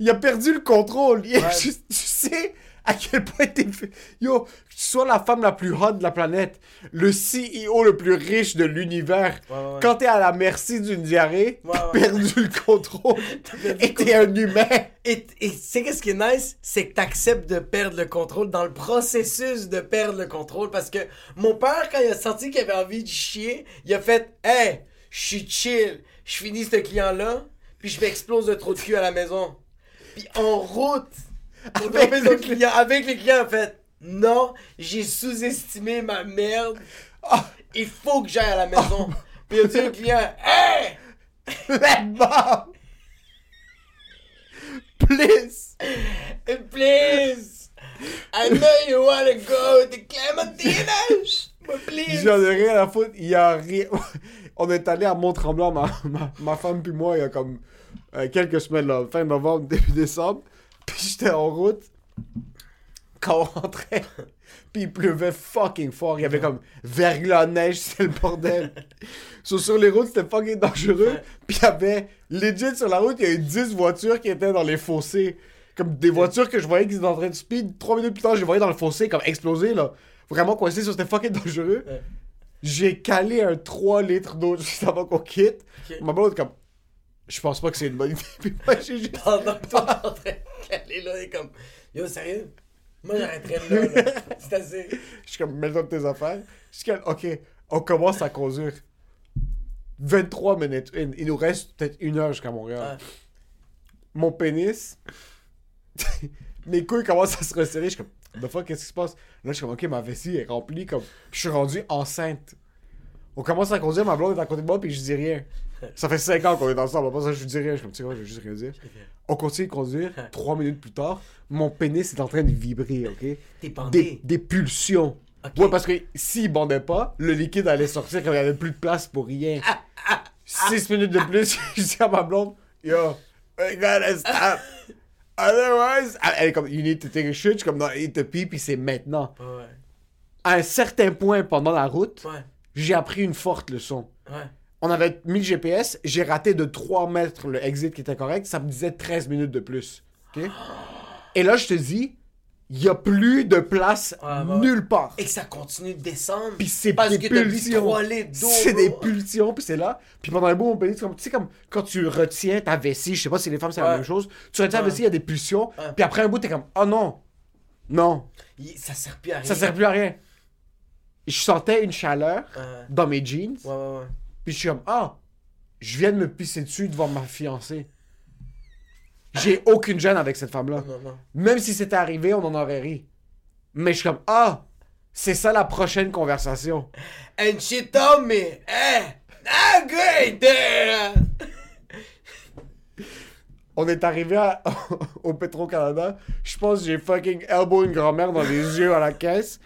il a perdu le contrôle. Il- Ouais. je- tu sais à quel point t'es. fait- Yo, que tu sois la femme la plus hot de la planète, le CEO le plus riche de l'univers. Ouais, ouais, ouais. Quand t'es à la merci d'une diarrhée, t'as perdu le contrôle. perdu et t'es un humain. Et et tu sais qu'est-ce qui est nice? C'est que t'acceptes de perdre le contrôle dans le processus de perdre le contrôle. Parce que mon père, quand il a senti qu'il avait envie de chier, il a fait Hey, je suis chill, je finis ce client-là, puis je m'explose de trop de cul à la maison. Puis en route, Avec dropper le client, avec les clients, a fait Non, j'ai sous-estimé ma merde. Ah. Il faut que j'aille à la maison. Puis il a dit au client Hey! Let mom. Please. Please! I know you wanna go to Clementinas! But please! J'en ai rien à foutre. Il y a rien. On est allé à Mont-Tremblant, ma, ma, ma femme puis moi, il y a comme euh, quelques semaines, là, fin novembre, début décembre. Puis j'étais en route. Quand on rentrait, puis il pleuvait fucking fort. Il y avait comme verglas de neige, c'était le bordel. So, sur les routes, c'était fucking dangereux. Puis il y avait, legit sur la route, il y a eu 10 voitures qui étaient dans les fossés. Comme des voitures que je voyais qui étaient en train de speed. Trois minutes plus tard, je les voyais dans le fossé, comme exploser, là. Vraiment coincé, c'était fucking dangereux. J'ai calé un 3 litres d'eau juste avant qu'on quitte. Ok. Ma blonde comme, je pense pas que c'est une bonne idée. Puis moi, j'ai juste... Pendant que toi, t'es en train de caler là, et comme, yo, sérieux? Moi, j'arrêterais là, là. C'est assez. Je suis comme, mets-toi de tes affaires. Je suis comme, ok, on commence à conduire. 23 minutes. in. Il nous reste peut-être une heure jusqu'à Montréal. Ouais. Mon pénis, mes couilles commencent à se resserrer. Je suis comme, the fuck, qu'est-ce qui se passe? Là, je suis comme, ok, ma vessie est remplie. Comme, je suis rendu enceinte. On commence à conduire, ma blonde est à côté de moi, puis je dis rien. Ça fait 5 ans qu'on est ensemble. Après ça, je dis rien. Je tu sais quoi, je vais juste rien dire. On continue de conduire. 3 minutes plus tard, mon pénis est en train de vibrer, ok? T'es Des, bandé. des pulsions. Ok. Ouais, parce que s'il bandait pas, le liquide allait sortir quand il y avait plus de place pour rien. Ah, 6 minutes de plus, je dis à ma blonde, yo, we gotta stop. Otherwise, elle est comme, you need to take a shit. Je suis comme, non, il te pee, puis c'est maintenant. Ouais, À un certain point pendant la route, ouais, j'ai appris une forte leçon. ouais. On avait mis le GPS, j'ai raté de 3 mètres le exit qui était correct, ça me disait 13 minutes de plus. OK? Et là, je te dis, il y a plus de place nulle part. Et que ça continue de descendre. Puis c'est parce des pulsions. 3 litres d'eau. C'est des pulsions, puis c'est là. Puis pendant un bout, pénis, c'est comme, tu sais, comme quand tu retiens ta vessie, je sais pas si les femmes c'est la même chose, tu retiens ta Ouais. vessie, il y a des pulsions, Ouais. puis après un bout, t'es comme, oh non, non, Ça sert plus à rien. ça sert plus à rien. Je sentais une chaleur dans mes jeans, ouais, ouais. ouais. Puis je suis comme, ah, je viens de me pisser dessus devant ma fiancée. J'ai aucune gêne avec cette femme-là. Même si c'était arrivé, on en aurait ri. Mais je suis comme, ah, c'est ça la prochaine conversation. And she told me, eh, ah, great there. On est arrivé à- au Petro-Canada. Je pense que j'ai fucking elbow une grand-mère dans les yeux à la caisse.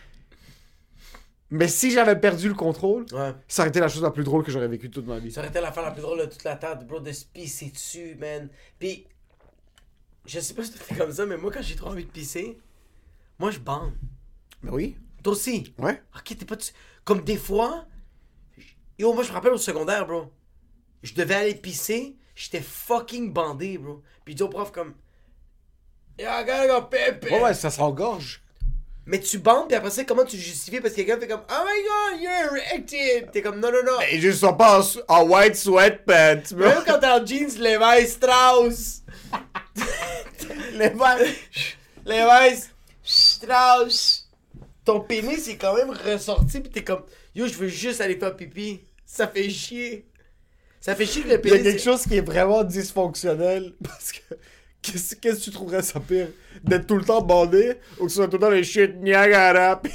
Mais si j'avais perdu le contrôle, Ouais. ça aurait été la chose la plus drôle que j'aurais vécue toute ma vie. Ça aurait été l'affaire la plus drôle de toute la table, bro, de se pisser dessus, man. Puis, je sais pas si t'es comme ça, mais moi, quand j'ai trop envie de pisser, moi, je bande. Mais oui. Toi aussi. Ouais. Ok, t'es pas... tu- Comme des fois... Yo, moi, je me rappelle au secondaire, bro. Je devais aller pisser, j'étais fucking bandé, bro. Puis dis au prof comme... Yo, I gotta go pee, pee. Ouais, ouais, ça s'engorge. Mais tu bandes, puis après ça, comment tu justifies? Parce que quelqu'un fait comme... Oh my god, you're erected! T'es comme, non, non, non. Et je sors pas en, en white sweatpants. bro. Même quand t'es en jeans, Levi Strauss. Levi. Levi Strauss. Ton pénis est quand même ressorti, pis t'es comme, yo, je veux juste aller faire pipi. Ça fait chier. Ça fait chier que le Il y a pénis. quelque chose qui est vraiment dysfonctionnel. Parce que. Qu'est-ce que tu trouverais ça pire? D'être tout le temps bandé ou que tu sois tout le temps les shit Niagara pis-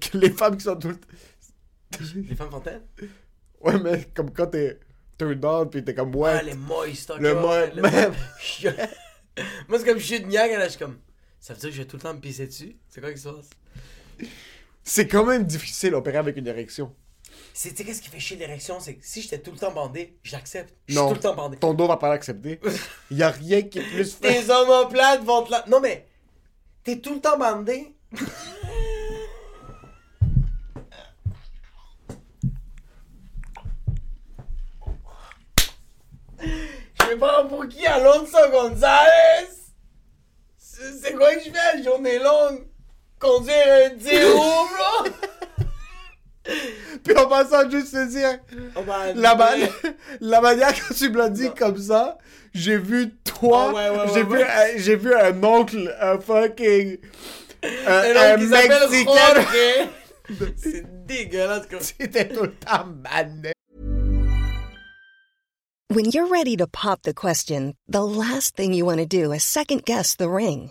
que les femmes qui sont tout le temps. Les femmes fontaines? Ouais, mais comme quand t'es turned on pis t'es comme ouais. Ah, les moist, Le ouais, mo- ouais, le même. mo- Moi, c'est comme de Niagara, je suis comme, ça veut dire que je vais tout le temps me pisser dessus? C'est quoi qui se passe? C'est quand même difficile d'opérer avec une érection. C'est, tu sais, qu'est-ce qui fait chier l'érection? C'est que si j'étais tout le temps bandé, j'accepte. Je suis tout le temps bandé. Ton dos va pas l'accepter. Y a rien qui est plus fait. Tes omoplates vont te la... Non, mais t'es tout le temps bandé. Je vais prendre pour qui Alonso Gonzalez? C'est c'est quoi que je fais la journée longue? Conduire un 10 roues, bro? Puis en passant, juste te dire, Oh, la, ma- la manière que tu me l'as dit comme ça, j'ai vu toi, ouais, ouais, j'ai ouais, vu, j'ai vu un oncle, un fucking, un, Un Mexicain. Jorge. C'est dégueulasse, comme... C'était tout le temps mané. When you're ready to pop the question, the last thing you want to do is second guess the ring.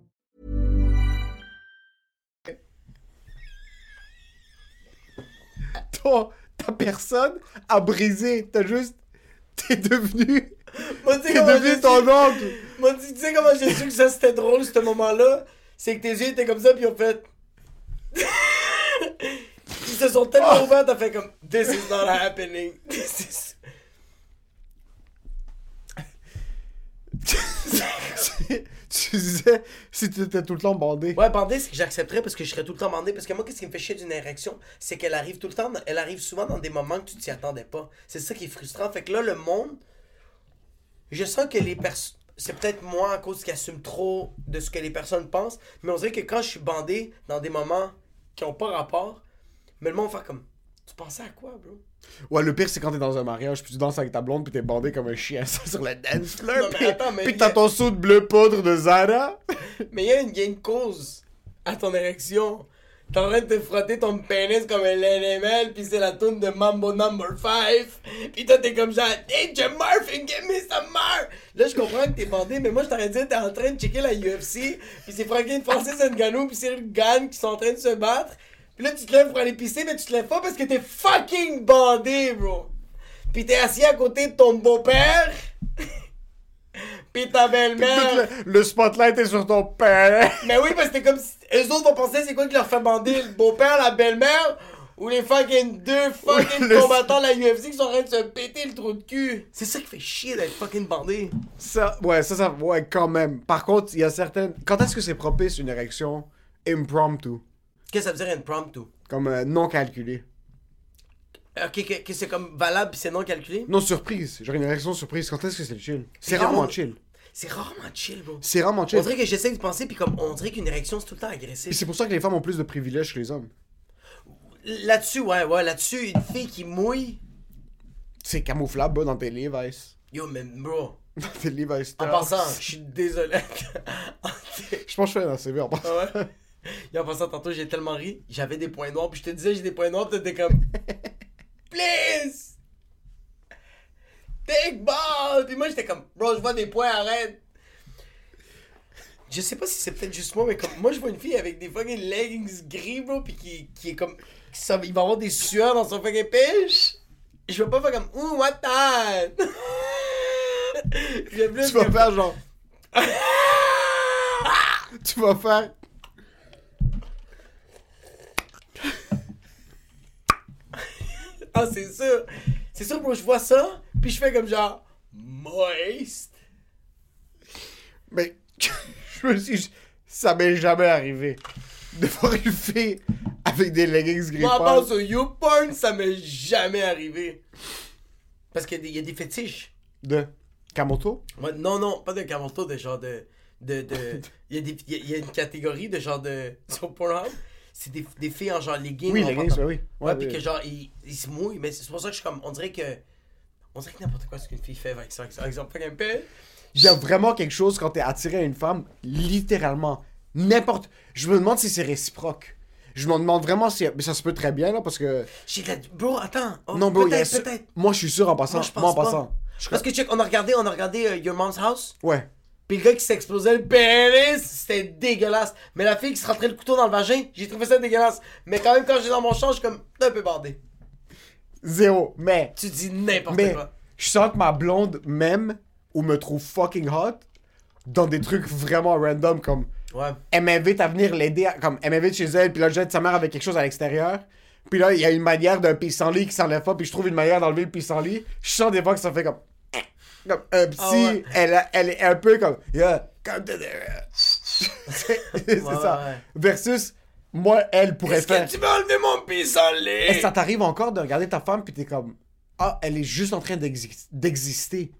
Toi, ta personne a brisé. T'as juste. T'es devenu. Moi, T'es devenu ton su- oncle. Moi, tu sais comment j'ai su que ça c'était drôle, ce moment-là? C'est que tes yeux étaient comme ça, puis ils ont fait. Ils se sont tellement ouverts, t'as fait comme. This is not happening. This is. tu disais, si tu étais tout le temps bandé. Ouais, bandé, c'est que j'accepterais parce que je serais tout le temps bandé. Parce que moi, qu'est-ce qui me fait chier d'une érection? C'est qu'elle arrive tout le temps, elle arrive souvent dans des moments que tu t'y attendais pas. C'est ça qui est frustrant. Fait que là, le monde, je sens que les personnes. C'est peut-être moi à cause qui assume trop de ce que les personnes pensent. Mais on dirait que quand je suis bandé dans des moments qui ont pas rapport, mais le monde faire comme. Tu pensais à quoi, bro? Ouais, le pire, c'est quand t'es dans un mariage, puis tu danses avec ta blonde, puis t'es bandé comme un chien sur le dance floor. Non, mais puis, attends, mais puis t'as a- ton saut de bleu poudre de Zara. Mais il y, a une- il y a une cause à ton érection. T'es en train de te frotter ton pénis comme un LML, pis c'est la tune de Mambo Number 5. Pis toi, t'es comme genre, hey, Jim Murphy, give me some more. Là, je comprends que t'es bandé, mais moi, je t'aurais dit, t'es en train de checker la UFC. Pis c'est Franklin Francis Ngannou pis Cyril Gann qui sont en train de se battre. Là, tu te lèves pour aller pisser, mais tu te lèves pas parce que t'es fucking bandé, bro. Pis t'es assis à côté de ton beau-père. pis ta belle-mère. Le, le spotlight est sur ton père. Mais oui, parce que c'est comme si eux autres vont penser c'est quoi qui leur fait bander le beau-père, la belle-mère ou les fucking deux fucking Le- combattants de la UFC qui sont en train de se péter le trou de cul. C'est ça qui fait chier d'être fucking bandé. Ça, ouais, ça, ça, ouais, quand même. Par contre, il y a certaines. Quand est-ce que c'est propice une érection? Impromptu? Qu'est-ce que ça veut dire impromptu? Comme euh, non calculée. Ok, que, que c'est comme valable pis c'est non calculé? Non surprise. Genre une érection surprise. Quand est-ce que c'est le chill? C'est rarement chill. C'est rarement chill, bro. C'est rarement On chill. dirait que j'essaie de penser pis comme on dirait qu'une érection c'est tout le temps agressif. c'est pour ça que les femmes ont plus de privilèges que les hommes. Là-dessus, ouais, ouais, là-dessus, une fille qui mouille. C'est camouflable, bas, dans tes Levi's. Yo, mais bro, Dans tes Levi's. en passant, je suis désolé. Je pense que je fais un CV en passant. Ouais? Et en passant, tantôt, j'ai tellement ri. J'avais des points noirs, puis je te disais, j'ai des points noirs, t'étais comme. Please! Take ball! Puis moi, j'étais comme, bro, je vois des points, arrête! Je sais pas si c'est peut-être juste moi, mais comme, moi, je vois une fille avec des fucking leggings gris, bro, puis qui, qui est comme. qui ça, il va avoir des sueurs dans son fucking pêche. Je veux pas faire comme, ouh, what vais plus Tu vas faire genre. tu vas faire. Ah, c'est sûr. C'est sûr, bro, je vois ça, puis je fais comme genre, moist. Mais je me suis. Ça m'est jamais arrivé. De voir une fille avec des leggings gris Moi, pâle. part sur YouPorn, ça m'est jamais arrivé. Parce qu'il y a des- il y a des fétiches. De Kamoto? Ouais, non, non, pas de Kamoto, de genre de. de, de il, y a des, il y a une catégorie de genre de. Sur Pornhub, c'est des, des filles en genre leggings. Oui, leggings, oui. Ouais, puis oui. que genre, ils, ils se mouillent, mais c'est pour ça que je suis comme. On dirait que. On dirait que n'importe quoi ce qu'une fille fait avec ça. Par exemple, fucking pelle. Il y a vraiment quelque chose quand t'es attiré à une femme, littéralement. N'importe. Je me demande si c'est réciproque. Je me demande vraiment si. Mais ça se peut très bien, là, parce que. J'ai la. Bro, attends. Oh, non, bro, peut-être, peut-être. Moi, je suis sûr en passant. Moi, je pense Moi, en pas. passant. Parce que check, on a regardé, on a regardé euh, Your Mom's House. Ouais. Puis le gars qui s'explosait le pénis, c'était dégueulasse. Mais la fille qui se rentrait le couteau dans le vagin, j'ai trouvé ça dégueulasse. Mais quand même, quand j'étais dans mon champ, je suis comme un peu bardé. Zéro. Mais. Tu dis n'importe Mais. quoi. Je sens que ma blonde m'aime ou me trouve fucking hot dans des trucs vraiment random comme. Ouais. Elle m'invite à venir l'aider, à- comme elle m'invite chez elle, puis là, je jette sa mère avec quelque chose à l'extérieur. Puis là, il y a une manière d'un pissenlit qui s'enlève pas, puis je trouve une manière d'enlever le pissenlit. Je sens des fois que ça fait comme. Comme un petit. Ah ouais. elle, elle est un peu comme. Yeah, come to the- c'est Ouais, ça. ouais. Versus, moi, elle pourrait Est-ce faire. que tu veux enlever mon Et pissenlit? ça t'arrive encore de regarder ta femme, puis t'es comme. Ah, elle est juste en train d'exis- d'exister?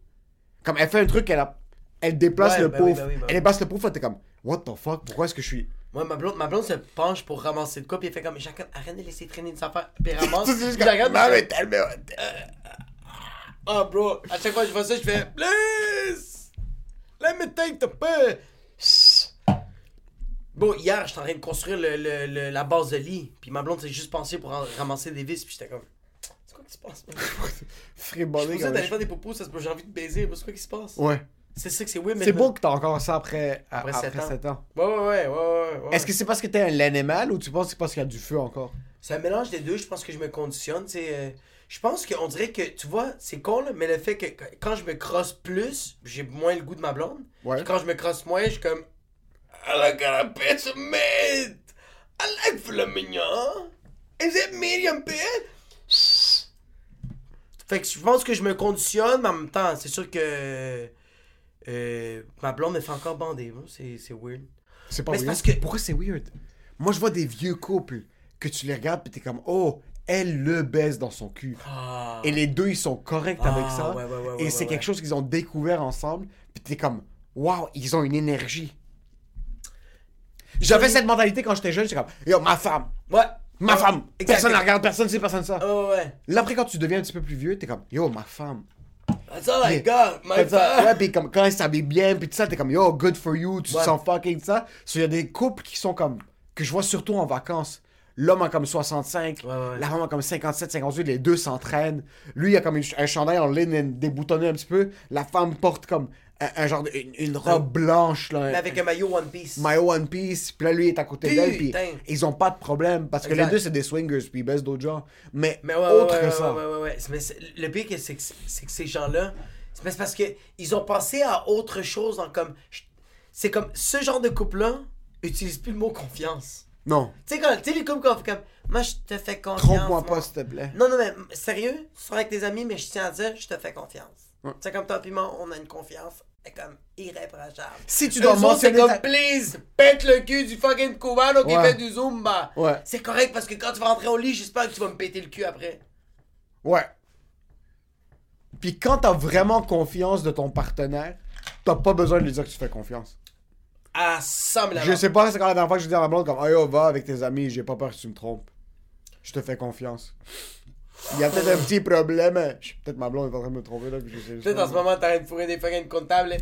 Comme elle fait un truc, elle, a... elle déplace Ouais, le oui, pauvre. oui, bah elle oui. déplace le pauvre, t'es comme. What the fuck, pourquoi est-ce que je suis. Moi, ma blonde, ma blonde se penche pour ramasser de quoi, puis elle fait comme, Jacques, arrête de laisser traîner une affaire. Puis elle ramasse. Tu regarde, mais tellement. Ah, bro, à chaque fois que je vois ça, je fais, please, let me take the piss. Bon, hier, j'étais en train de construire le, le- le- la base de lit. Puis ma blonde s'est juste pensée pour en- ramasser des vis. Puis j'étais comme. C'est quoi qui se passe? Je Fribonné comme d'aller un faire des popos, ça se peut, j'ai envie de baiser. C'est quoi qui se passe? Ouais. C'est ça que c'est weird, mais. C'est beau que t'as encore ça après, Après après, sept ans. 7 ans. Ouais, ouais, ouais, ouais, ouais. ouais. Est-ce que c'est parce que t'es un l'animal ou tu penses que c'est parce qu'il y a du feu encore? C'est un mélange des deux, je pense que je me conditionne, tu sais. Je pense qu'on dirait que, tu vois, c'est con, là, mais le fait que qu- quand je me crosse plus, j'ai moins le goût de ma blonde. Ouais. Quand je me crosse moins, je suis comme. I like a bit of meat. I like filet mignon. Is it medium bit? Fait que je pense que je me conditionne, mais en même temps, c'est sûr que. euh, ma blonde me fait encore bander, c'est c'est weird. C'est pas Mais c'est weird. parce que- Pourquoi c'est weird? Moi, je vois des vieux couples que tu les regardes pis t'es comme, oh, elle le baise dans son cul. Ah. Et les deux, ils sont corrects avec Ah, ça. ouais, ouais, ouais, et c'est quelque chose qu'ils ont découvert ensemble. Puis t'es comme, waouh, ils ont une énergie. J'avais cette mentalité quand j'étais jeune. J'étais comme, yo, ma femme, Ouais. ma femme. exact. Personne la regarde, personne sait, personne ça. Ah, ouais. Là, après, quand tu deviens un petit peu plus vieux, t'es comme, yo, ma femme. That's all I got, my femme. ouais, puis comme quand elle s'habille bien, puis tout ça, t'es comme yo, good for you, tu te sens fucking ça. So, il y a des couples qui sont comme, que je vois surtout en vacances. L'homme a comme 65, Ouais, ouais. la femme a comme 57, 58, les deux s'entraînent. Lui, il a comme une- un chandail en ligne déboutonné un petit peu. La femme porte comme un, un genre de, une, une robe blanche, là. Mais avec un maillot One Piece. maillot One Piece, puis là, lui est à côté d'elle, puis ils ont pas de problème, parce que les deux, c'est des swingers, puis ils baissent d'autres gens. Mais, Mais ouais, autre ouais, que ouais, ça. Mais le pire, c'est que, que ces gens-là, c'est parce que ils ont pensé à autre chose comme. C'est comme ce genre de couple-là utilise plus le mot confiance. Non, Tu sais, quand tu sais, qu'on fait comme. Moi, je te fais confiance. trompe-moi moi. pas, s'il te plaît. Non, non, mais sérieux, tu seras avec tes amis, mais je tiens à dire, je te fais confiance. Ouais. C'est comme toi, puis moi, on a une confiance est comme irréprochable. Si tu dois autres, c'est mentionner comme, ta- please, pète le cul du fucking cubano qui Ouais. fait du zumba. Ouais. C'est correct parce que quand tu vas rentrer au lit, j'espère que tu vas me péter le cul après. Ouais. Puis quand t'as vraiment confiance de ton partenaire, t'as pas besoin de lui dire que tu fais confiance. Ah, ça me l'a Je sais pas, c'est quand la dernière fois que je dis à ma blonde comme « Ah yo, va avec tes amis, j'ai pas peur que tu me trompes. Je te fais confiance. » Il y a peut-être un petit problème. je- Peut-être ma blonde est en train de me tromper là. Peut-être en ce moment, t'as de fourrer des fucking comptables.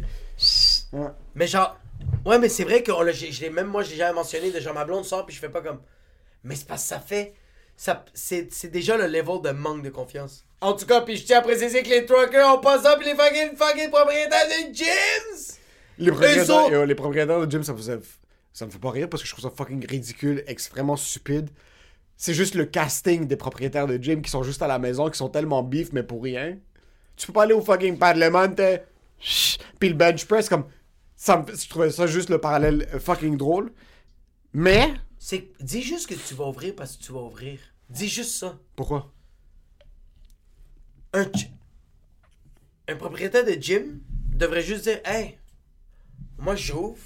Ouais. Mais genre, ouais, mais c'est vrai que même moi, j'ai jamais mentionné de genre ma blonde sort, puis je fais pas comme. Mais c'est parce que ça fait. ça C'est c'est déjà le level de manque de confiance. En tout cas, puis je tiens à préciser que les truckers ont pas ça, puis les fucking, fucking propriétaires de gyms! Les propriétaires, yo, les propriétaires de gym, ça, faisait, ça me fait pas rire parce que je trouve ça fucking ridicule, extrêmement stupide. C'est juste le casting des propriétaires de gym qui sont juste à la maison, qui sont tellement bif, mais pour rien. Tu peux pas aller au fucking Parlement, Puis le bench press, comme. Ça me je trouvais ça juste le parallèle euh, fucking drôle. Mais. C'est. Dis juste que tu vas ouvrir parce que tu vas ouvrir. Dis juste ça. Pourquoi? Un, un propriétaire de gym devrait juste dire Hey, moi j'ouvre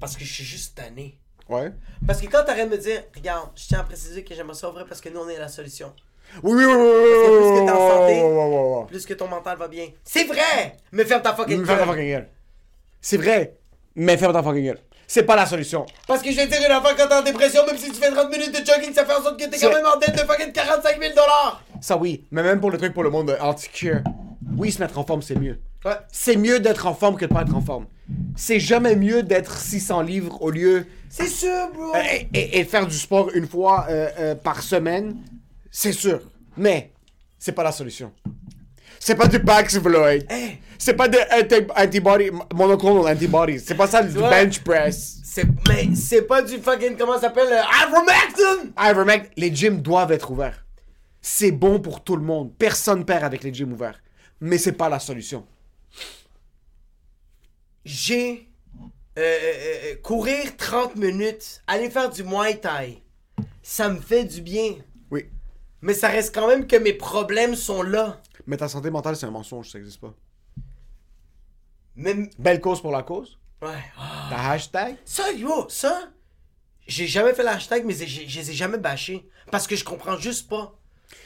parce que je suis juste tanné. Ouais. Parce que quand t'arrêtes de me dire Regarde, je tiens à préciser que j'aimerais ça ouvrir parce que nous on est la solution. Oui, oui, oui, oui, oui, plus que t'es en santé, oui, oui. Plus que ton mental va bien. C'est vrai Mais ferme ta fucking Mais ferme ta gueule. fucking gueule. C'est vrai, mais ferme ta fucking gueule. C'est pas la solution. Parce que je vais te dire une affaire quand t'es en dépression, même si tu fais 30 minutes de jogging, ça fait en sorte que t'es quand même en dette de fucking 45 000 dollars Ça oui, mais même pour le truc pour le monde anti-cure, oui, se mettre en forme, c'est mieux. Ouais. C'est mieux d'être en forme que de pas être en forme. C'est jamais mieux d'être 600 livres au lieu C'est sûr, bro euh, et, faire du sport une fois euh, euh, par semaine. C'est sûr, mais c'est pas la solution. C'est pas du Paxlovid. Hey. C'est pas de anti- antibody monoclonal antibodies. C'est pas ça du bench press. Mais c'est pas du fucking. Comment ça s'appelle Ivermectin? Ivermectin, les gyms doivent être ouverts. C'est bon pour tout le monde. Personne perd avec les gyms ouverts. Mais c'est pas la solution. J'ai euh, euh, euh, courir 30 minutes, aller faire du Muay Thai, ça me fait du bien. Oui. Mais ça reste quand même que mes problèmes sont là. Mais ta santé mentale, c'est un mensonge, ça existe pas. Même. Belle cause pour la cause. Ouais. Ah. Ta hashtag. Ça, yo, ça, j'ai jamais fait l'hashtag, mais j'ai- je les ai jamais bâchés. Parce que je comprends juste pas.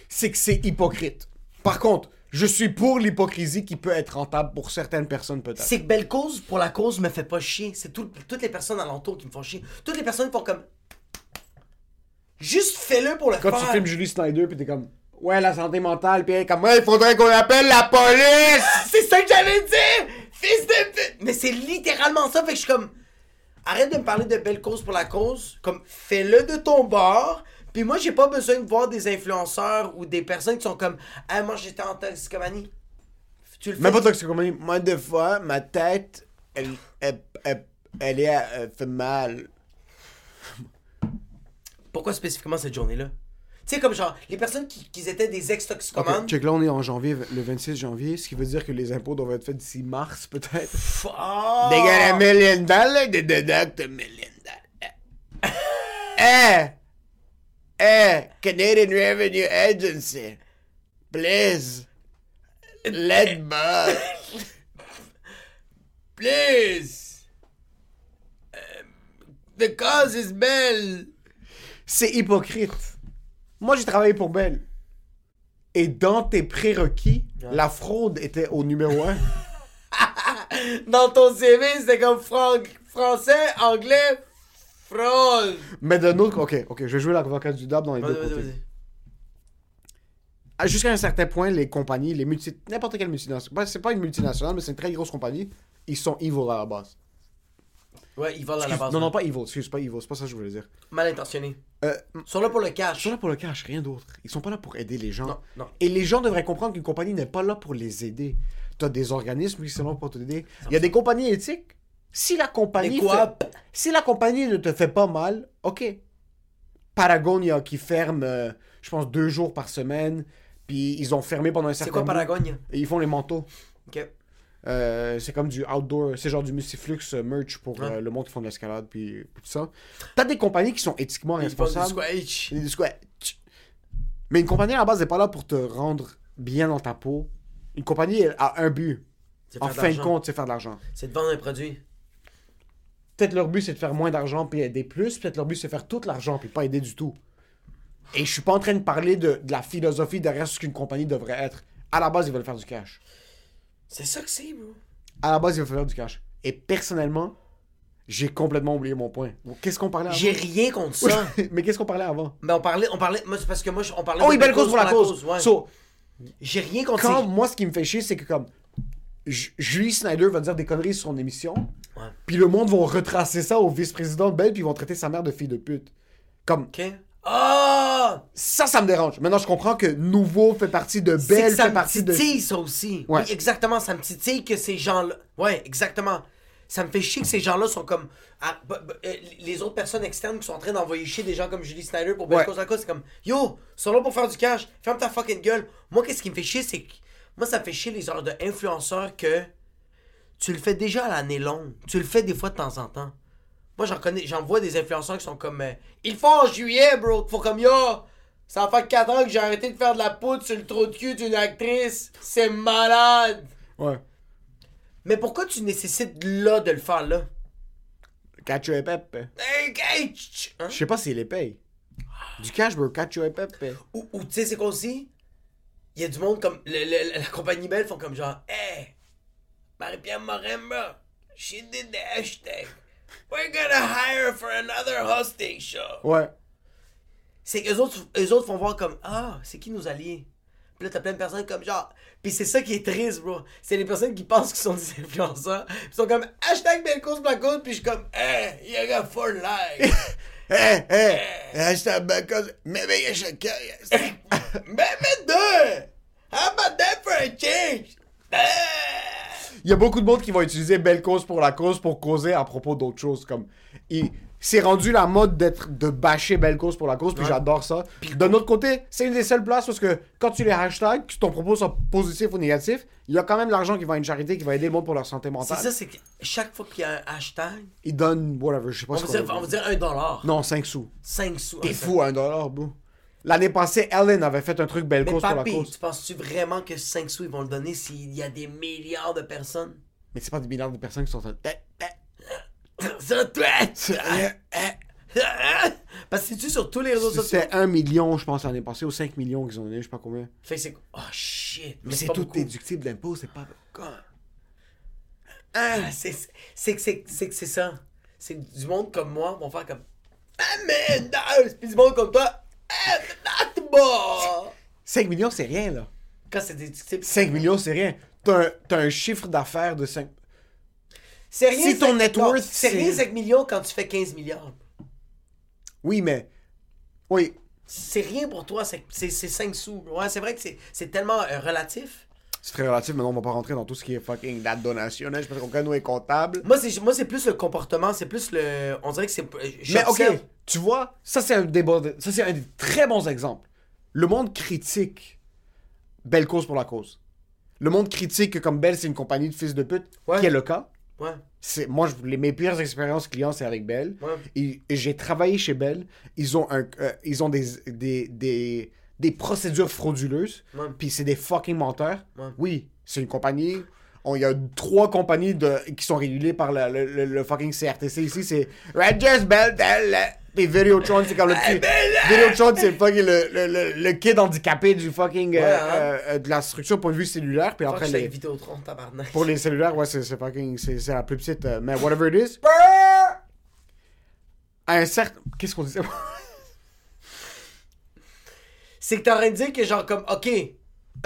C'est que c'est hypocrite. Par contre, je suis pour l'hypocrisie qui peut être rentable pour certaines personnes peut-être. C'est que belle cause pour la cause me fait pas chier. C'est tout- toutes les personnes alentour qui me font chier. Toutes les personnes font comme. Juste fais-le pour le Quand faire. tu filmes Julie Snyder puis t'es comme ouais la santé mentale puis comme ouais il faudrait qu'on appelle la police. C'est ça que j'allais dire! Fils de pute! Mais c'est littéralement ça, fait que je suis comme. arrête de me parler de belle cause pour la cause. Comme, fais-le de ton bord. Puis moi, j'ai pas besoin de voir des influenceurs ou des personnes qui sont comme, ah, moi, j'étais en toxicomanie. Tu le fais. Même pas toxicomanie. Moi, des fois, ma tête, elle, elle, elle, elle est, elle fait mal. Pourquoi spécifiquement cette journée-là? Tu sais, comme genre, les personnes qui, qui étaient des ex-toxicomanes. Ok, check, là, on est en janvier, le 26 janvier, ce qui veut dire que les impôts doivent être faits d'ici mars, peut-être. Fuck. A million dollars, they deduct a million dollars. Eh! Eh! Canadian Revenue Agency. Please. Let me. Please. Um, the cause is belle. C'est hypocrite. Moi, j'ai travaillé pour Bell. Et dans tes prérequis, la fraude était au numéro un. Dans ton CV, c'était comme fran- français, anglais, fraude. Mais d'un autre... Ok, ok, je vais jouer l'avocat du diable dans les deux côtés. Ah, Jusqu'à un certain point, les compagnies, les multi... N'importe quelle multinationale... C'est pas une multinationale, mais c'est une très grosse compagnie. Ils sont evil à la base. Ouais, ils volent à la base. non, non, ouais. pas evil. Excuse, pas evil. C'est pas ça que je voulais dire. Mal intentionné. Euh, Ils sont là pour le Ils cash. sont là pour le cash, rien d'autre. Ils sont pas là pour aider les gens. Non, non. Et les gens devraient comprendre qu'une compagnie n'est pas là pour les aider. T'as des organismes qui sont là pour t'aider. Il y a des compagnies éthiques. Si la compagnie, fait- si la compagnie ne te fait pas mal, ok. Patagonia qui ferme, euh, je pense, deux jours par semaine. Puis ils ont fermé pendant un C'est certain quoi bout. Paragogne? Et ils font les manteaux. Ok. Euh, c'est comme du outdoor, c'est genre du multiflux euh, merch pour euh, le monde qui font de l'escalade puis, puis tout ça. T'as des compagnies qui sont éthiquement du responsables. des squats. Mais une compagnie à la base n'est pas là pour te rendre bien dans ta peau. Une compagnie a un but. C'est En fin de compte, c'est faire de l'argent. C'est de vendre un produit. Peut-être leur but c'est de faire moins d'argent puis aider plus. Peut-être leur but c'est de faire tout l'argent puis pas aider du tout. Et je suis pas en train de parler de, de la philosophie derrière ce qu'une compagnie devrait être. À la base, ils veulent faire du cash. C'est ça que c'est, bro. À la base, ils veulent faire du cash. Et personnellement, j'ai complètement oublié mon point. Qu'est-ce qu'on parlait avant? J'ai rien contre ça. Mais qu'est-ce qu'on parlait avant? Mais on parlait, on parlait, moi c'est parce que moi on parlait. Oh oui, belle cause pour la cause. ouais. So, J'ai rien contre quand ces- moi, ce qui me fait chier, c'est que comme Julie Snyder va dire des conneries sur son émission, Ouais. puis le monde va retracer ça au vice-président de Belle, puis ils vont traiter sa mère de fille de pute. Comme Ok. Ah! ça, ça me dérange. Maintenant, je comprends que Nouveau fait partie de Belle, ça fait me partie de. titille, ça aussi. Ouais. Oui, exactement. Ça me titille que ces gens-là. Ouais, exactement. Ça me fait chier que ces gens-là sont comme. ah, bah, bah, euh, les autres personnes externes qui sont en train d'envoyer chier des gens comme Julie Snyder pour belle Ouais. cause à cause, c'est comme Yo, ils sont là pour faire du cash. Ferme ta fucking gueule. Moi, qu'est-ce qui me fait chier, c'est que. Moi, ça me fait chier les heures d'influenceurs que. Tu le fais déjà à l'année longue. Tu le fais des fois de temps en temps. Moi, j'en connais, j'en vois des influenceurs qui sont comme. euh, Ils le font en juillet, bro. Font comme yo. Ça fait 4 ans que j'ai arrêté de faire de la poudre sur le trou de cul d'une actrice. C'est malade. Ouais. Mais pourquoi tu nécessites là de le faire là? Cacio et Pepe. Hey, hey, hein? Je sais pas s'ils les payent. Du cash, bro. Cacio et Pepe. Ou, ou tu sais, c'est quoi aussi? Il y a du monde comme. le- le- la compagnie Belle font comme genre. Hey, Marie-Pierre Morin, bro. She did the hashtag. We're gonna hire her for another hosting show. Ouais. c'est qu'eux autres, eux autres font voir comme Ah, c'est qui nos alliés? Puis là, t'as plein de personnes comme genre. Puis c'est ça qui est triste, bro. C'est les personnes qui pensent qu'ils sont des influenceurs. Ils sont comme hashtag belle cause, black cause. Puis je suis comme, eh, you got for life. Hé, hé, hashtag because maybe you should kill yourself. Mais deux! How about that for a change? Il y a beaucoup de monde qui vont utiliser belle cause pour la cause pour causer à propos d'autres choses. Comme, il- c'est rendu la mode d'être de bâcher belle cause pour la cause, puis Ouais. j'adore ça. D'un autre côté, c'est une des seules places parce que quand tu les hashtags, que ton propos soit positif ou négatif, il y a quand même l'argent qui va à une charité qui va aider le monde pour leur santé C'est mentale. ça, c'est que chaque fois qu'il y a un hashtag, Ils donnent whatever, je sais pas on ce va dire, on va dire un dollar. Non, 5 sous. 5 sous. T'es fou, un dollar, bro. L'année passée, Ellen avait fait un truc belle Mais cause pour la cause. tu penses-tu vraiment que 5 sous ils vont le donner s'il y a des milliards de personnes? Mais c'est pas des milliards de personnes qui sont en Eh, eh, toi! Parce que c'est-tu sur tous les réseaux sociaux? C'est 1 million, je pense, l'année passée, ou 5 millions qu'ils ont donné, je sais pas combien. Fait que c'est. Oh shit! Mais c'est tout beaucoup. déductible d'impôt, c'est pas. Ah, c'est c'est que c'est c'est que c'est ça. C'est que du monde comme moi vont faire comme Ah man, no! Puis du monde comme toi, Ah! 5 millions, c'est rien, là. Quand c'est types. 5 millions, c'est rien. T'as un, t'as un chiffre d'affaires de 5. C'est rien. Si ton cinq- net non, worth, C'est rien 5 millions quand tu fais 15 milliards. Oui, mais. Oui. C'est rien pour toi, c'est c'est- c'est 5 sous. Ouais, c'est vrai que c'est- c'est tellement euh, relatif. C'est très relatif, mais non, on va pas rentrer dans tout ce qui est fucking date donationnelle. parce qu'aucun de nous est comptable. Moi, c'est moi, c'est plus le comportement, c'est plus le. On dirait que c'est. Mais ok, tu vois, ça c'est un débat, de- ça c'est un des très bons exemples. Le monde critique Belle cause pour la cause. Le monde critique que comme Belle c'est une compagnie de fils de pute, Ouais. qui est le cas. Ouais. C'est moi je- les, mes pires expériences clients c'est avec Belle. Ouais. Et, et j'ai travaillé chez Belle. Ils ont un euh, ils ont des des, des des procédures frauduleuses. Ouais. Puis c'est des fucking menteurs. Ouais. Oui, c'est une compagnie. On- Il y a trois compagnies de, qui sont régulées par le, le- le- le fucking CRTC ici. C'est Rogers, Bell, et Videotron, c'est comme le petit. Videotron, c'est le fucking le, le, le, kid handicapé du fucking. euh, hein. euh, euh, de la structure point de vue cellulaire. Puis après, les, Vidéotron, tabarnak. pour les cellulaires, ouais, c'est fucking. C'est c'est la plus petite. euh, mais whatever it is. À un certain. Qu'est-ce qu'on disait? C'est que t'es en train de dire que, genre, comme, ok,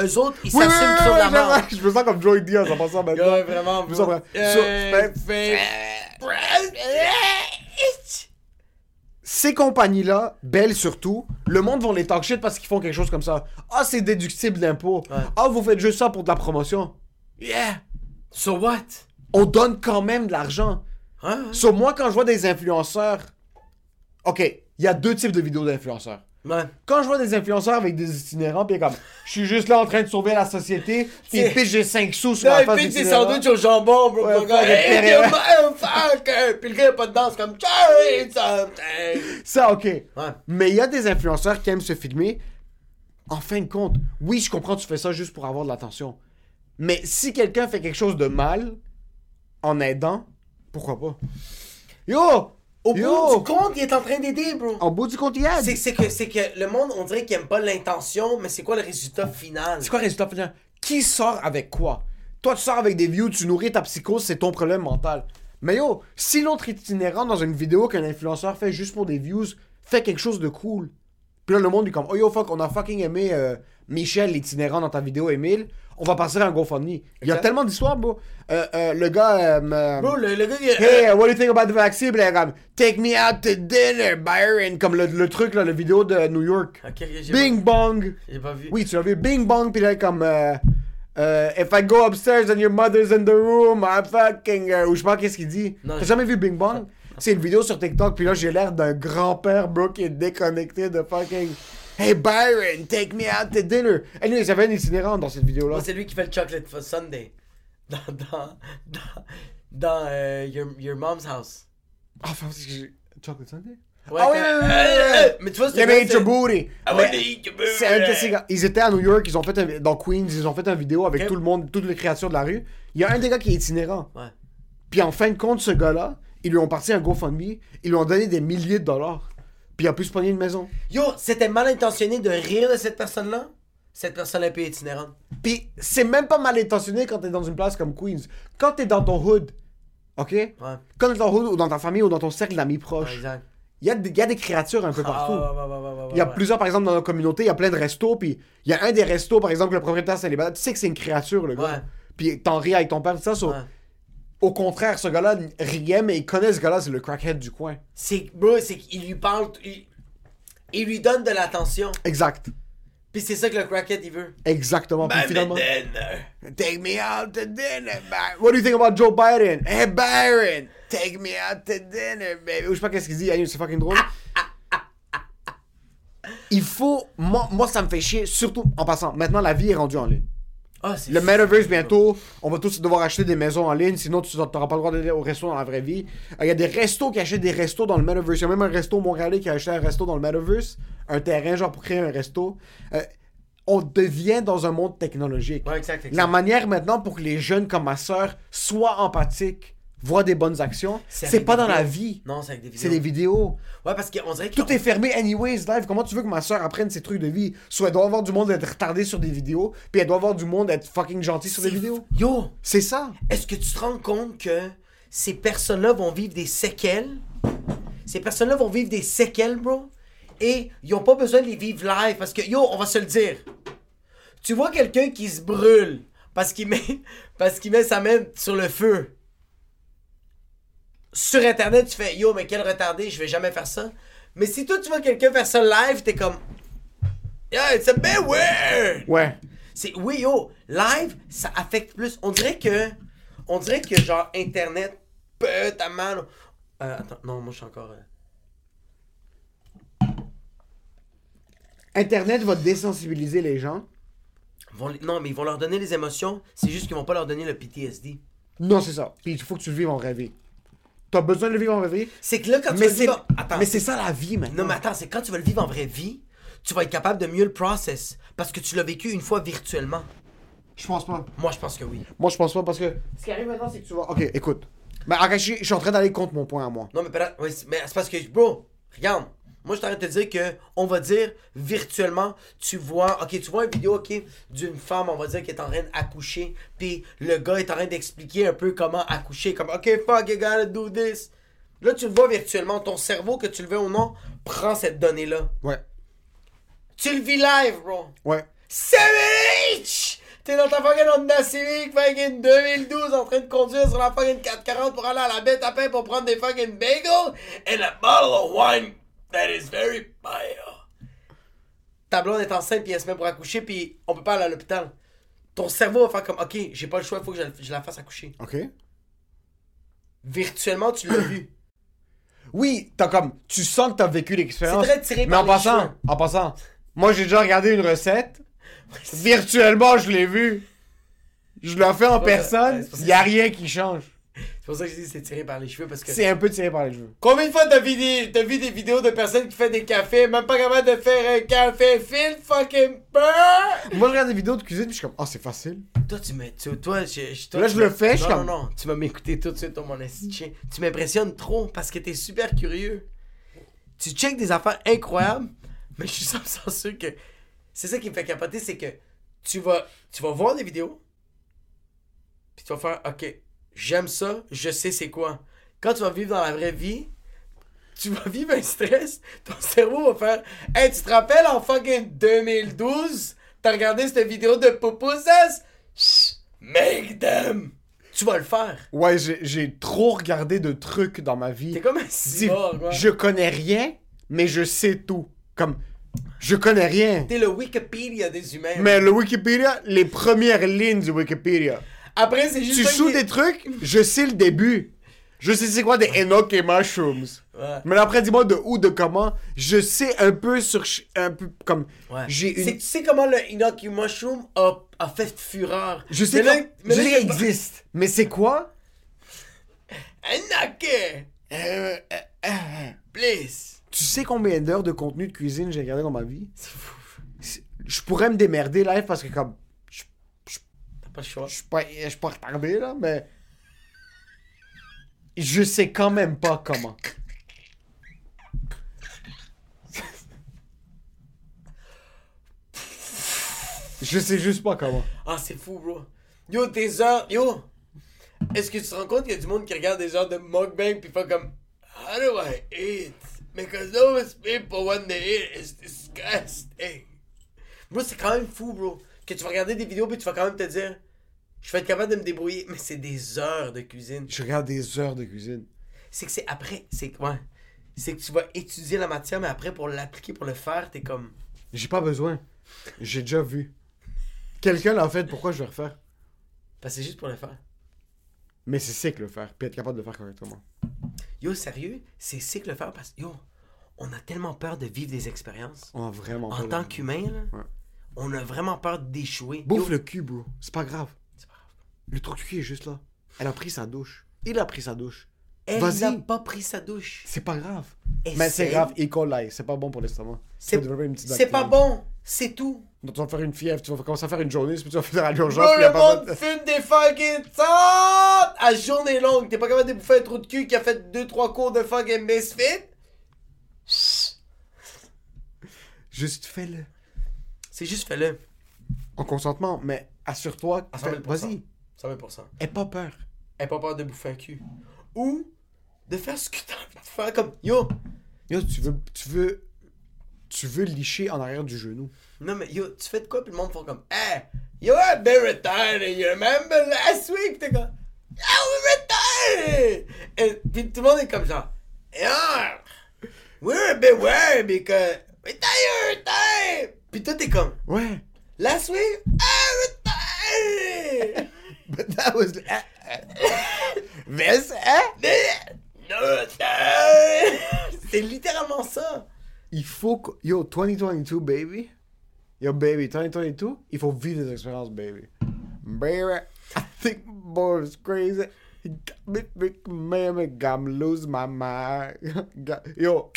eux autres, ils Oui, s'assument oui, sur oui, la oui, main. Je me sens comme Joey Diaz en passant maintenant. Ouais, vraiment, Je me sens vraiment- Euh, So, ces compagnies-là, belles surtout, le monde vont les talk shit parce qu'ils font quelque chose comme ça. Ah, c'est déductible d'impôts. Ah, vous faites juste ça pour de la promotion. Yeah! So what? On donne quand même de l'argent. Hein? Sur moi, quand je vois des influenceurs. Ok, il y a deux types de vidéos d'influenceurs. Ouais. Quand je vois des influenceurs avec des itinérants, pis comme, je suis juste là en train de sauver la société, pis ils pitchent j'ai 5 sous sur Là, la face des d'itinérant. sandwichs au jambon, bro. Ouais, gars, fuck, hey, motherfucker! Puis le gars, il a pas de danse, comme, something! Ça, ok. Ouais. Mais il y a des influenceurs qui aiment se filmer. En fin de compte, oui, je comprends, tu fais ça juste pour avoir de l'attention. Mais si quelqu'un fait quelque chose de mal, en aidant, pourquoi pas? Yo! Au Yo! bout du compte, il est en train d'aider, bro. En bout du compte, il aide. C'est que, que le monde, on dirait qu'il aime pas l'intention, mais c'est quoi le résultat final? C'est quoi le résultat final? Qui sort avec quoi? Toi, tu sors avec des views, tu nourris ta psychose, c'est ton problème mental. Mais yo, si l'autre itinérant dans une vidéo qu'un influenceur fait juste pour des views, fait quelque chose de cool. Puis là, le monde est comme, oh yo, fuck, on a fucking aimé euh, Michel, l'itinérant dans ta vidéo, Emile. On va passer à un GoFundMe. Il y a tellement d'histoires, bro. Euh, euh, le gars, euh, Bro, le, le gars, il Hey, what do you think about the vaccine? Puis là, comme, take me out to dinner, Byron. Comme le, le truc, là, le vidéo de New York. Bing bong. j'ai pas vu. Oui, tu l'as vu. Bing bong, puis là, comme. euh, euh, if I go upstairs and your mother's in the room, I fucking. euh, ou je sais pas qu'est-ce qu'il dit. Non, T'as jamais vu Bing bong? C'est une vidéo sur TikTok, puis là, j'ai l'air d'un grand-père, bro, qui est déconnecté de fucking. Hey Byron, take me out to dinner. Anyway, ça avait un itinérant dans cette vidéo-là. C'est lui qui fait le chocolate for Sunday. Dans, dans, dans, dans euh, your, your mom's house. Ah, enfin, c'est que j'ai. Chocolate Sunday? Ouais, Ah oui, oui, oui. Mais tu vois, c'est- your booty. I Mais wanna eat your booty. C'est un de ces gars. Ils étaient à New York, ils ont fait un- dans Queens, ils ont fait une vidéo avec Ok. tout le monde, toutes les créatures de la rue. Il y a un des gars qui est itinérant. Ouais. Puis en fin de compte, ce gars-là, ils lui ont parti un GoFundMe, ils lui ont donné des milliers de dollars. Puis il a pu se pogner une maison. Yo, c'était mal intentionné de rire de cette personne-là? Cette personne un peu itinérante. Puis c'est même pas mal intentionné quand t'es dans une place comme Queens. Quand t'es dans ton hood, ok? Ouais. Quand t'es dans ton hood ou dans ta famille ou dans ton cercle d'amis Ouais, proches, exact. il y, a des- il y a des créatures un peu partout. Ah, ouais, ouais, ouais, Il y a plusieurs, par exemple, dans notre communauté, il y a plein de restos, puis il y a un des restos, par exemple, le propriétaire célibataire, tu sais que c'est une créature, le gars. Ouais. Puis t'en ris avec ton père, tout ça. so-. Au contraire, ce gars-là riait, mais il connaît ce gars-là, c'est le crackhead du coin. C'est, bro, c'est qu'il lui parle, il, il lui donne de l'attention. Exact. Puis c'est ça que le crackhead, il veut. Exactement. Puis Ben, finalement, mais dinner. take me out to dinner, Byron. What do you think about Joe Biden? Hey, Byron, take me out to dinner, baby. Ou je sais pas qu'est-ce qu'il dit, c'est fucking drôle. Il faut. Moi, moi, ça me fait chier, surtout en passant. Maintenant, la vie est rendue en ligne. Ah, Le metaverse bientôt, on va tous devoir acheter des maisons en ligne, sinon tu n'auras pas le droit d'aller au resto dans la vraie vie. Euh, Il y a des restos qui achètent des restos dans le metaverse. Il y a même un resto montréalais qui a acheté un resto dans le metaverse, un terrain genre pour créer un resto. Euh, on devient dans un monde technologique. Ouais, exact, exact. La manière maintenant pour que les jeunes comme ma soeur soient empathiques, voient des bonnes actions, C'est pas dans la vie. Non, c'est avec des vidéos. C'est des vidéos. Ouais, parce qu'on dirait que. Tout est fermé anyways live. Comment tu veux que ma soeur apprenne ses trucs de vie? Soit elle doit avoir du monde être retardé sur des vidéos, puis elle doit avoir du monde être fucking gentil sur des vidéos? Yo, C'est ça. est-ce que tu te rends compte que ces personnes-là vont vivre des séquelles? Ces personnes-là vont vivre des séquelles, bro. Et ils ont pas besoin de les vivre live parce que, yo, on va se le dire. Tu vois quelqu'un qui se brûle parce qu'il met, parce qu'il met sa main sur le feu. Sur Internet, tu fais yo, mais quel retardé, je vais jamais faire ça. Mais si toi, tu vois quelqu'un faire ça live, t'es comme. Yeah, it's a bit weird! Ouais. C'est oui yo, live, ça affecte plus. On dirait que on dirait que genre internet peut tellement euh, attends, non, moi je suis encore euh, Internet va désensibiliser les gens. vont non, mais ils vont leur donner les émotions, c'est juste qu'ils vont pas leur donner le PTSD. Non, c'est ça. Puis il faut que tu le vives en vie. T'as besoin de le vivre en vraie vie. C'est que là quand tu Mais vas le c'est vivre en- attends, mais c'est ça la vie maintenant. Non, mais attends, c'est quand tu vas le vivre en vraie vie, tu vas être capable de mieux le process parce que tu l'as vécu une fois virtuellement. Je pense pas. Moi, je pense que oui. Moi, je pense pas parce que ce qui arrive maintenant, c'est que tu vas. Ok, écoute. Mais ok, je suis- je suis en train d'aller contre mon point à moi. Non, mais, mais c'est parce que, bro, regarde. Moi, je t'arrête de te dire que, on va dire, virtuellement, tu vois, ok, tu vois une vidéo, ok, d'une femme, on va dire, qui est en train d'accoucher, puis le gars est en train d'expliquer un peu comment accoucher, comme, ok, fuck, you gotta do this. Là, tu le vois virtuellement, ton cerveau, que tu le veux ou non, prend cette donnée-là. Ouais. Tu le vis live, bro. Ouais. 7H! T'es dans ta fucking Honda Civic fucking 2012 en train de conduire sur la fucking 440 pour aller à la bête à pain pour prendre des fucking bagels and a bottle of wine that is very fire. Ta blonde est enceinte puis elle se met pour accoucher puis on peut pas aller à l'hôpital. Ton cerveau va faire comme ok, j'ai pas le choix, il faut que je, la- je la fasse accoucher. Ok. Virtuellement, tu l'as vu. Oui, t'as comme. Tu sens que t'as vécu l'expérience. C'est très tiré Mais par en les passant, cheveux. en passant, moi j'ai déjà regardé une recette. Virtuellement, je l'ai vu. Je l'ai fait en. Ouais, personne. c'est pas ça. Y a rien qui change. C'est pour ça que je dis c'est tiré par les cheveux parce que. C'est un peu tiré par les cheveux. Combien de fois t'as vu, des, t'as vu des vidéos de personnes qui font des cafés, même pas capable de faire un café fil fucking peur? Moi, je regarde des vidéos de cuisine, puis je suis comme, oh, c'est facile. Toi, tu me. tu- toi, je, je- toi, Là, je me- le fais, je non, suis non, comme- non, tu vas m'écouter tout de suite, mon esti. Tu m'impressionnes trop parce que t'es super curieux. Tu checkes des affaires incroyables, mais je suis 100% sûr que. C'est ça qui me fait capoter, c'est que tu vas, tu vas voir des vidéos, puis tu vas faire, ok, j'aime ça, je sais c'est quoi. Quand tu vas vivre dans la vraie vie, tu vas vivre un stress, ton cerveau va faire Hey, tu te rappelles en fucking 2012, t'as regardé cette vidéo de Poupoussas? Chut, Make them! Tu vas le faire. Ouais, j'ai- trop regardé de trucs dans ma vie. T'es comme un cyborg. Je connais rien, mais je sais tout. Comme, je connais rien. T'es le Wikipédia des humains. Mais le Wikipédia, les premières lignes du Wikipédia. Après, c'est juste. Tu qui- des trucs, je sais le début. Je sais c'est quoi des Enoch et Mushrooms. Ouais. Mais après, dis-moi de où, de comment. Je sais un peu sur. Un peu comme. Ouais. J'ai une. Tu sais comment le Inoki Mushroom a, a fait fureur? Je sais Mais mais existe. Mais c'est quoi? Inoki! Euh, euh, euh, Please! Tu sais combien d'heures de contenu de cuisine j'ai regardé dans ma vie? C'est- Je pourrais me démerder live parce que comme. Je T'as pas le choix. je suis pas, je suis pas retardé là, mais. Je sais quand même pas comment. Je sais juste pas comment. Ah, c'est fou, bro. Yo, tes heures. Yo! Est-ce que tu te rends compte qu'il y a du monde qui regarde des heures de mukbang pis fait comme. How do I eat? Because those people, when they eat, it's disgusting. Bro, c'est quand même fou, bro. Que tu vas regarder des vidéos pis tu vas quand même te dire. Je vais être capable de me débrouiller. Mais c'est des heures de cuisine. Je regarde des heures de cuisine. C'est que c'est après. C'est que, ouais. C'est que tu vas étudier la matière, mais après, pour l'appliquer, pour le faire, t'es comme. J'ai pas besoin. J'ai déjà vu. Quelqu'un l'a fait, pourquoi je vais refaire? Parce que c'est juste pour le faire. Mais c'est sick le faire, puis être capable de le faire correctement. Yo, sérieux, c'est sick le faire parce que, yo, on a tellement peur de vivre des expériences. On a vraiment En pas tant qu'humain, là, Ouais. on a vraiment peur d'échouer. Bouffe Yo, le cul, bro. C'est pas grave. Pas. Le cul est juste là. Elle a pris sa douche. Il a pris sa douche. Elle n'a pas pris sa douche. C'est pas grave. Essaye. Mais c'est grave, E. coli, c'est pas bon pour l'estomac. C'est pas bon. C'est tout. Donc, tu vas faire une fièvre, tu vas commencer à faire une journée, puis tu vas faire à l'urgence. A le pas monde de- fume des fucking tentes à journée longue. T'es pas capable de bouffer un trou de cul qui a fait 2-3 cours de fucking misfit? Juste fais-le. C'est juste fais-le. En consentement, mais assure-toi. À fais- 100 000%. Vas-y. 100%. Aie pas peur. Aie pas peur de bouffer un cul. Ou de faire ce que t'as envie de faire comme Yo, Yo, tu veux, tu veux, tu veux licher en arrière du genou. Non, mais yo, tu fais de quoi? Puis le monde font comme, hey, you are a bit retired, and you remember last week? T'es comme, I was hey! Et puis tout le monde est comme genre, yeah, we're a bit worried because we're tired, tired. Puis toi t'es comme, Ouais. last week, ah, we're tired. But that was. This, hein? No, tired. C'est littéralement ça. Il faut que. Yo, 2022, baby. Yo, baby, 2022, il faut vivre des expériences, baby. Baby, I think boy is crazy. Me lose my mind. Yo,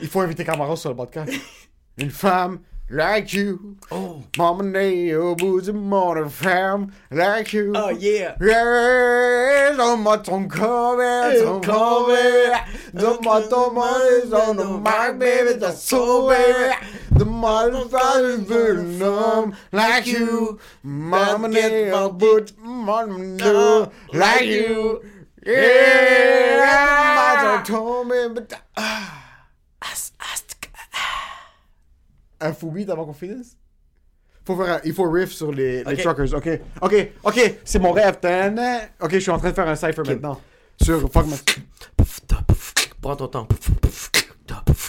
il faut inviter Camaro sur le podcast. Une femme like you. Oh. Mama Neo, boozy morning femme like you. Oh, yeah. Yeah, donne-moi ton corps, ton corps, donne-moi ton money, on the mic, baby, that's so baby. The motherfucker venom like you, mama Neo, but mama Neo like you. Yeah, told me, but ah. Un fou beat avant qu'on finisse? Faut faire un- il faut riff sur les, les Ok. truckers, ok? Ok, ok, c'est mon rêve. Ok, je suis en train de faire un cypher maintenant. Sur Fuck. Prends ton temps.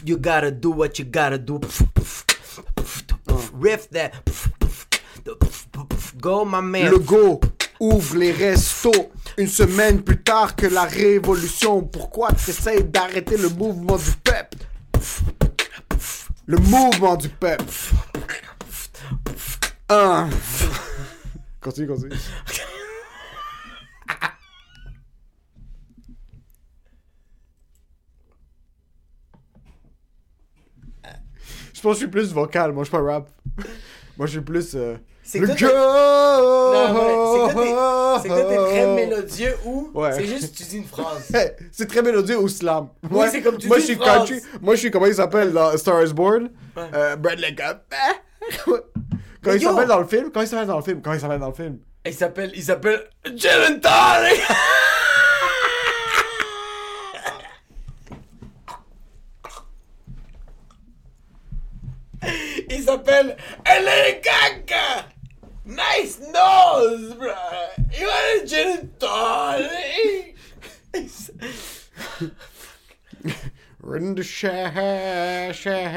You gotta do what you gotta do. Riff that. Go, my man. Le go ouvre les restos. Une semaine plus tard que la révolution. Pourquoi tu essayes d'arrêter le mouvement du peuple? Le mouvement du peuple. Un. Continue, continue. Je pense que je suis plus vocal, moi je suis pas rap. Moi je suis plus. Euh... C'est que ouais, t'es- très mélodieux ou Ouais. c'est juste tu dis une phrase. C'est très mélodieux au slam. Moi, c'est comme tu moi, dis je suis country. Moi, je suis comment il s'appelle dans Star is Born? Euh, Bradley Cup. Quand Mais il s'appelle dans le film? Quand il s'appelle dans le film? Quand il s'appelle dans le film? Il s'appelle, il s'appelle Tonic. Il s'appelle LA Gaga. Nice nose, bro. You want a gin and tonic? When the sha sha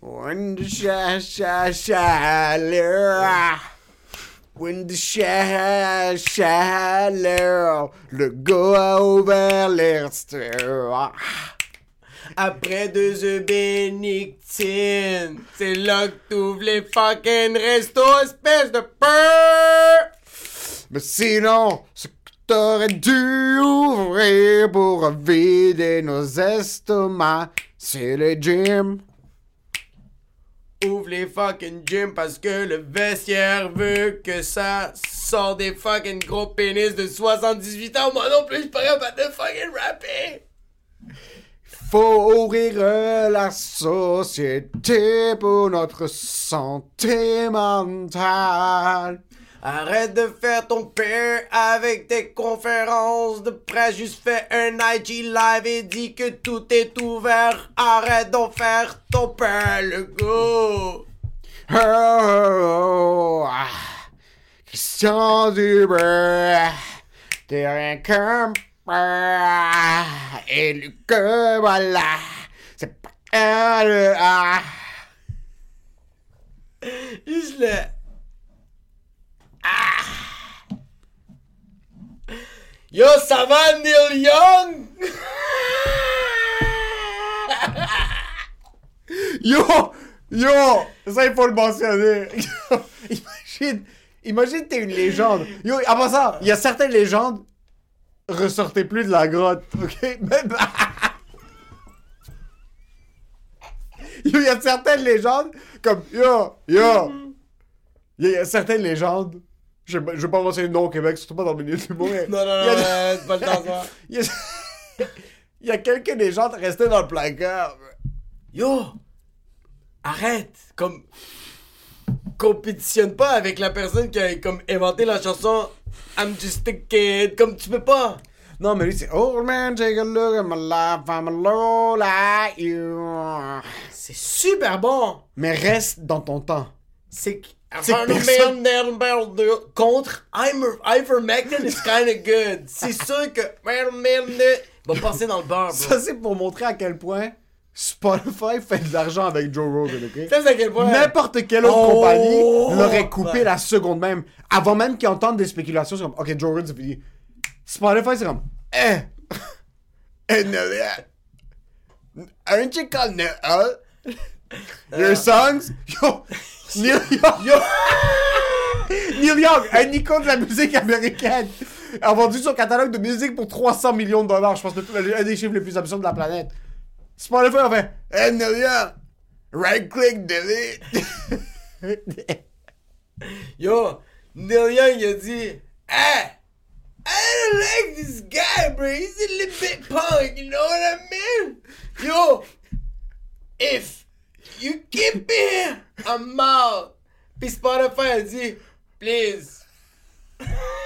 When the sha sha sha When the sha sha Le go a ouvert les restaurants. Après deux œufs bénictines, c'est là que t'ouvres les fucking restos, espèce de peur! Mais sinon, ce que t'aurais dû ouvrir pour vider nos estomacs, c'est le gym. Ouvre les fucking gyms parce que le vestiaire veut que ça sort des fucking gros pénis de 78 ans. Moi non plus, je suis pas de fucking rapper! Faut ouvrir euh, la société pour notre santé mentale. Arrête de faire ton père avec tes conférences de presse. Juste fais un IG live et dis que tout est ouvert. Arrête d'en faire ton père, le go! Oh, oh, oh, ah. Christian Dubé, t'es rien ah, et que voilà, c'est pas un le ah. Le. Ah! Yo, ça va, Neil Young? Yo, yo, ça il faut le mentionner. imagine, imagine t'es une légende. Yo, avant ça, il y a certaines légendes, ressortez plus de la grotte, ok? Même- Yo, il y a certaines légendes, comme, yo, yo, il y, a- certaines légendes, je, sais pas- mentionner le nom au Québec, surtout pas dans le milieu du monde. mais Non, non, il y a- non, non, c'est pas le temps, ça. Il y a, il y a quelques légendes restées dans le placard. Yo! Arrête! Comme. Compétitionne pas avec la personne qui a comme inventé la chanson I'm just a kid. Comme tu peux pas! Non, mais lui, c'est Old man, take a look at my life, I'm low like you. C'est super bon! Mais reste dans ton temps. c'est que. C'est personne- Contre Imer- Ivermectin is kinda good. C'est sûr que. Va passer dans le beurre, bro. Ça, c'est pour montrer à quel point Spotify fait de l'argent avec Joe Rogan, ok? Ça, c'est à quel point. N'importe quelle autre Oh! compagnie l'aurait coupé Ouais. la seconde même. Avant même qu'ils entendent des spéculations, c'est comme, ok, Joe Rogan, c'est fini. Spotify, c'est comme, eh, eh, no. Aren't you called Noel? Your songs? Yo, Neil Young. Yo. Neil Young, un icône de la musique américaine, a vendu son catalogue de musique pour 300 millions de dollars. Je pense que c'est un des chiffres les plus absurdes de la planète. Spotify a fait, hey, Neil Young, right click, delete. Yo, Young, il a dit, Hey, I don't like this guy, bro. He's a little bit punk, you know what I mean? Yo, if you keep me here, I'm out. Puis Spotify a dit, please.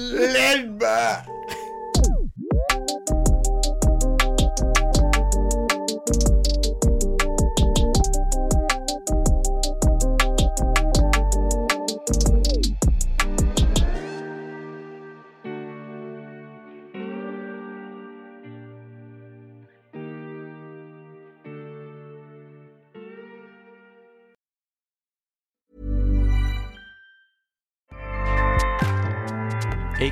Let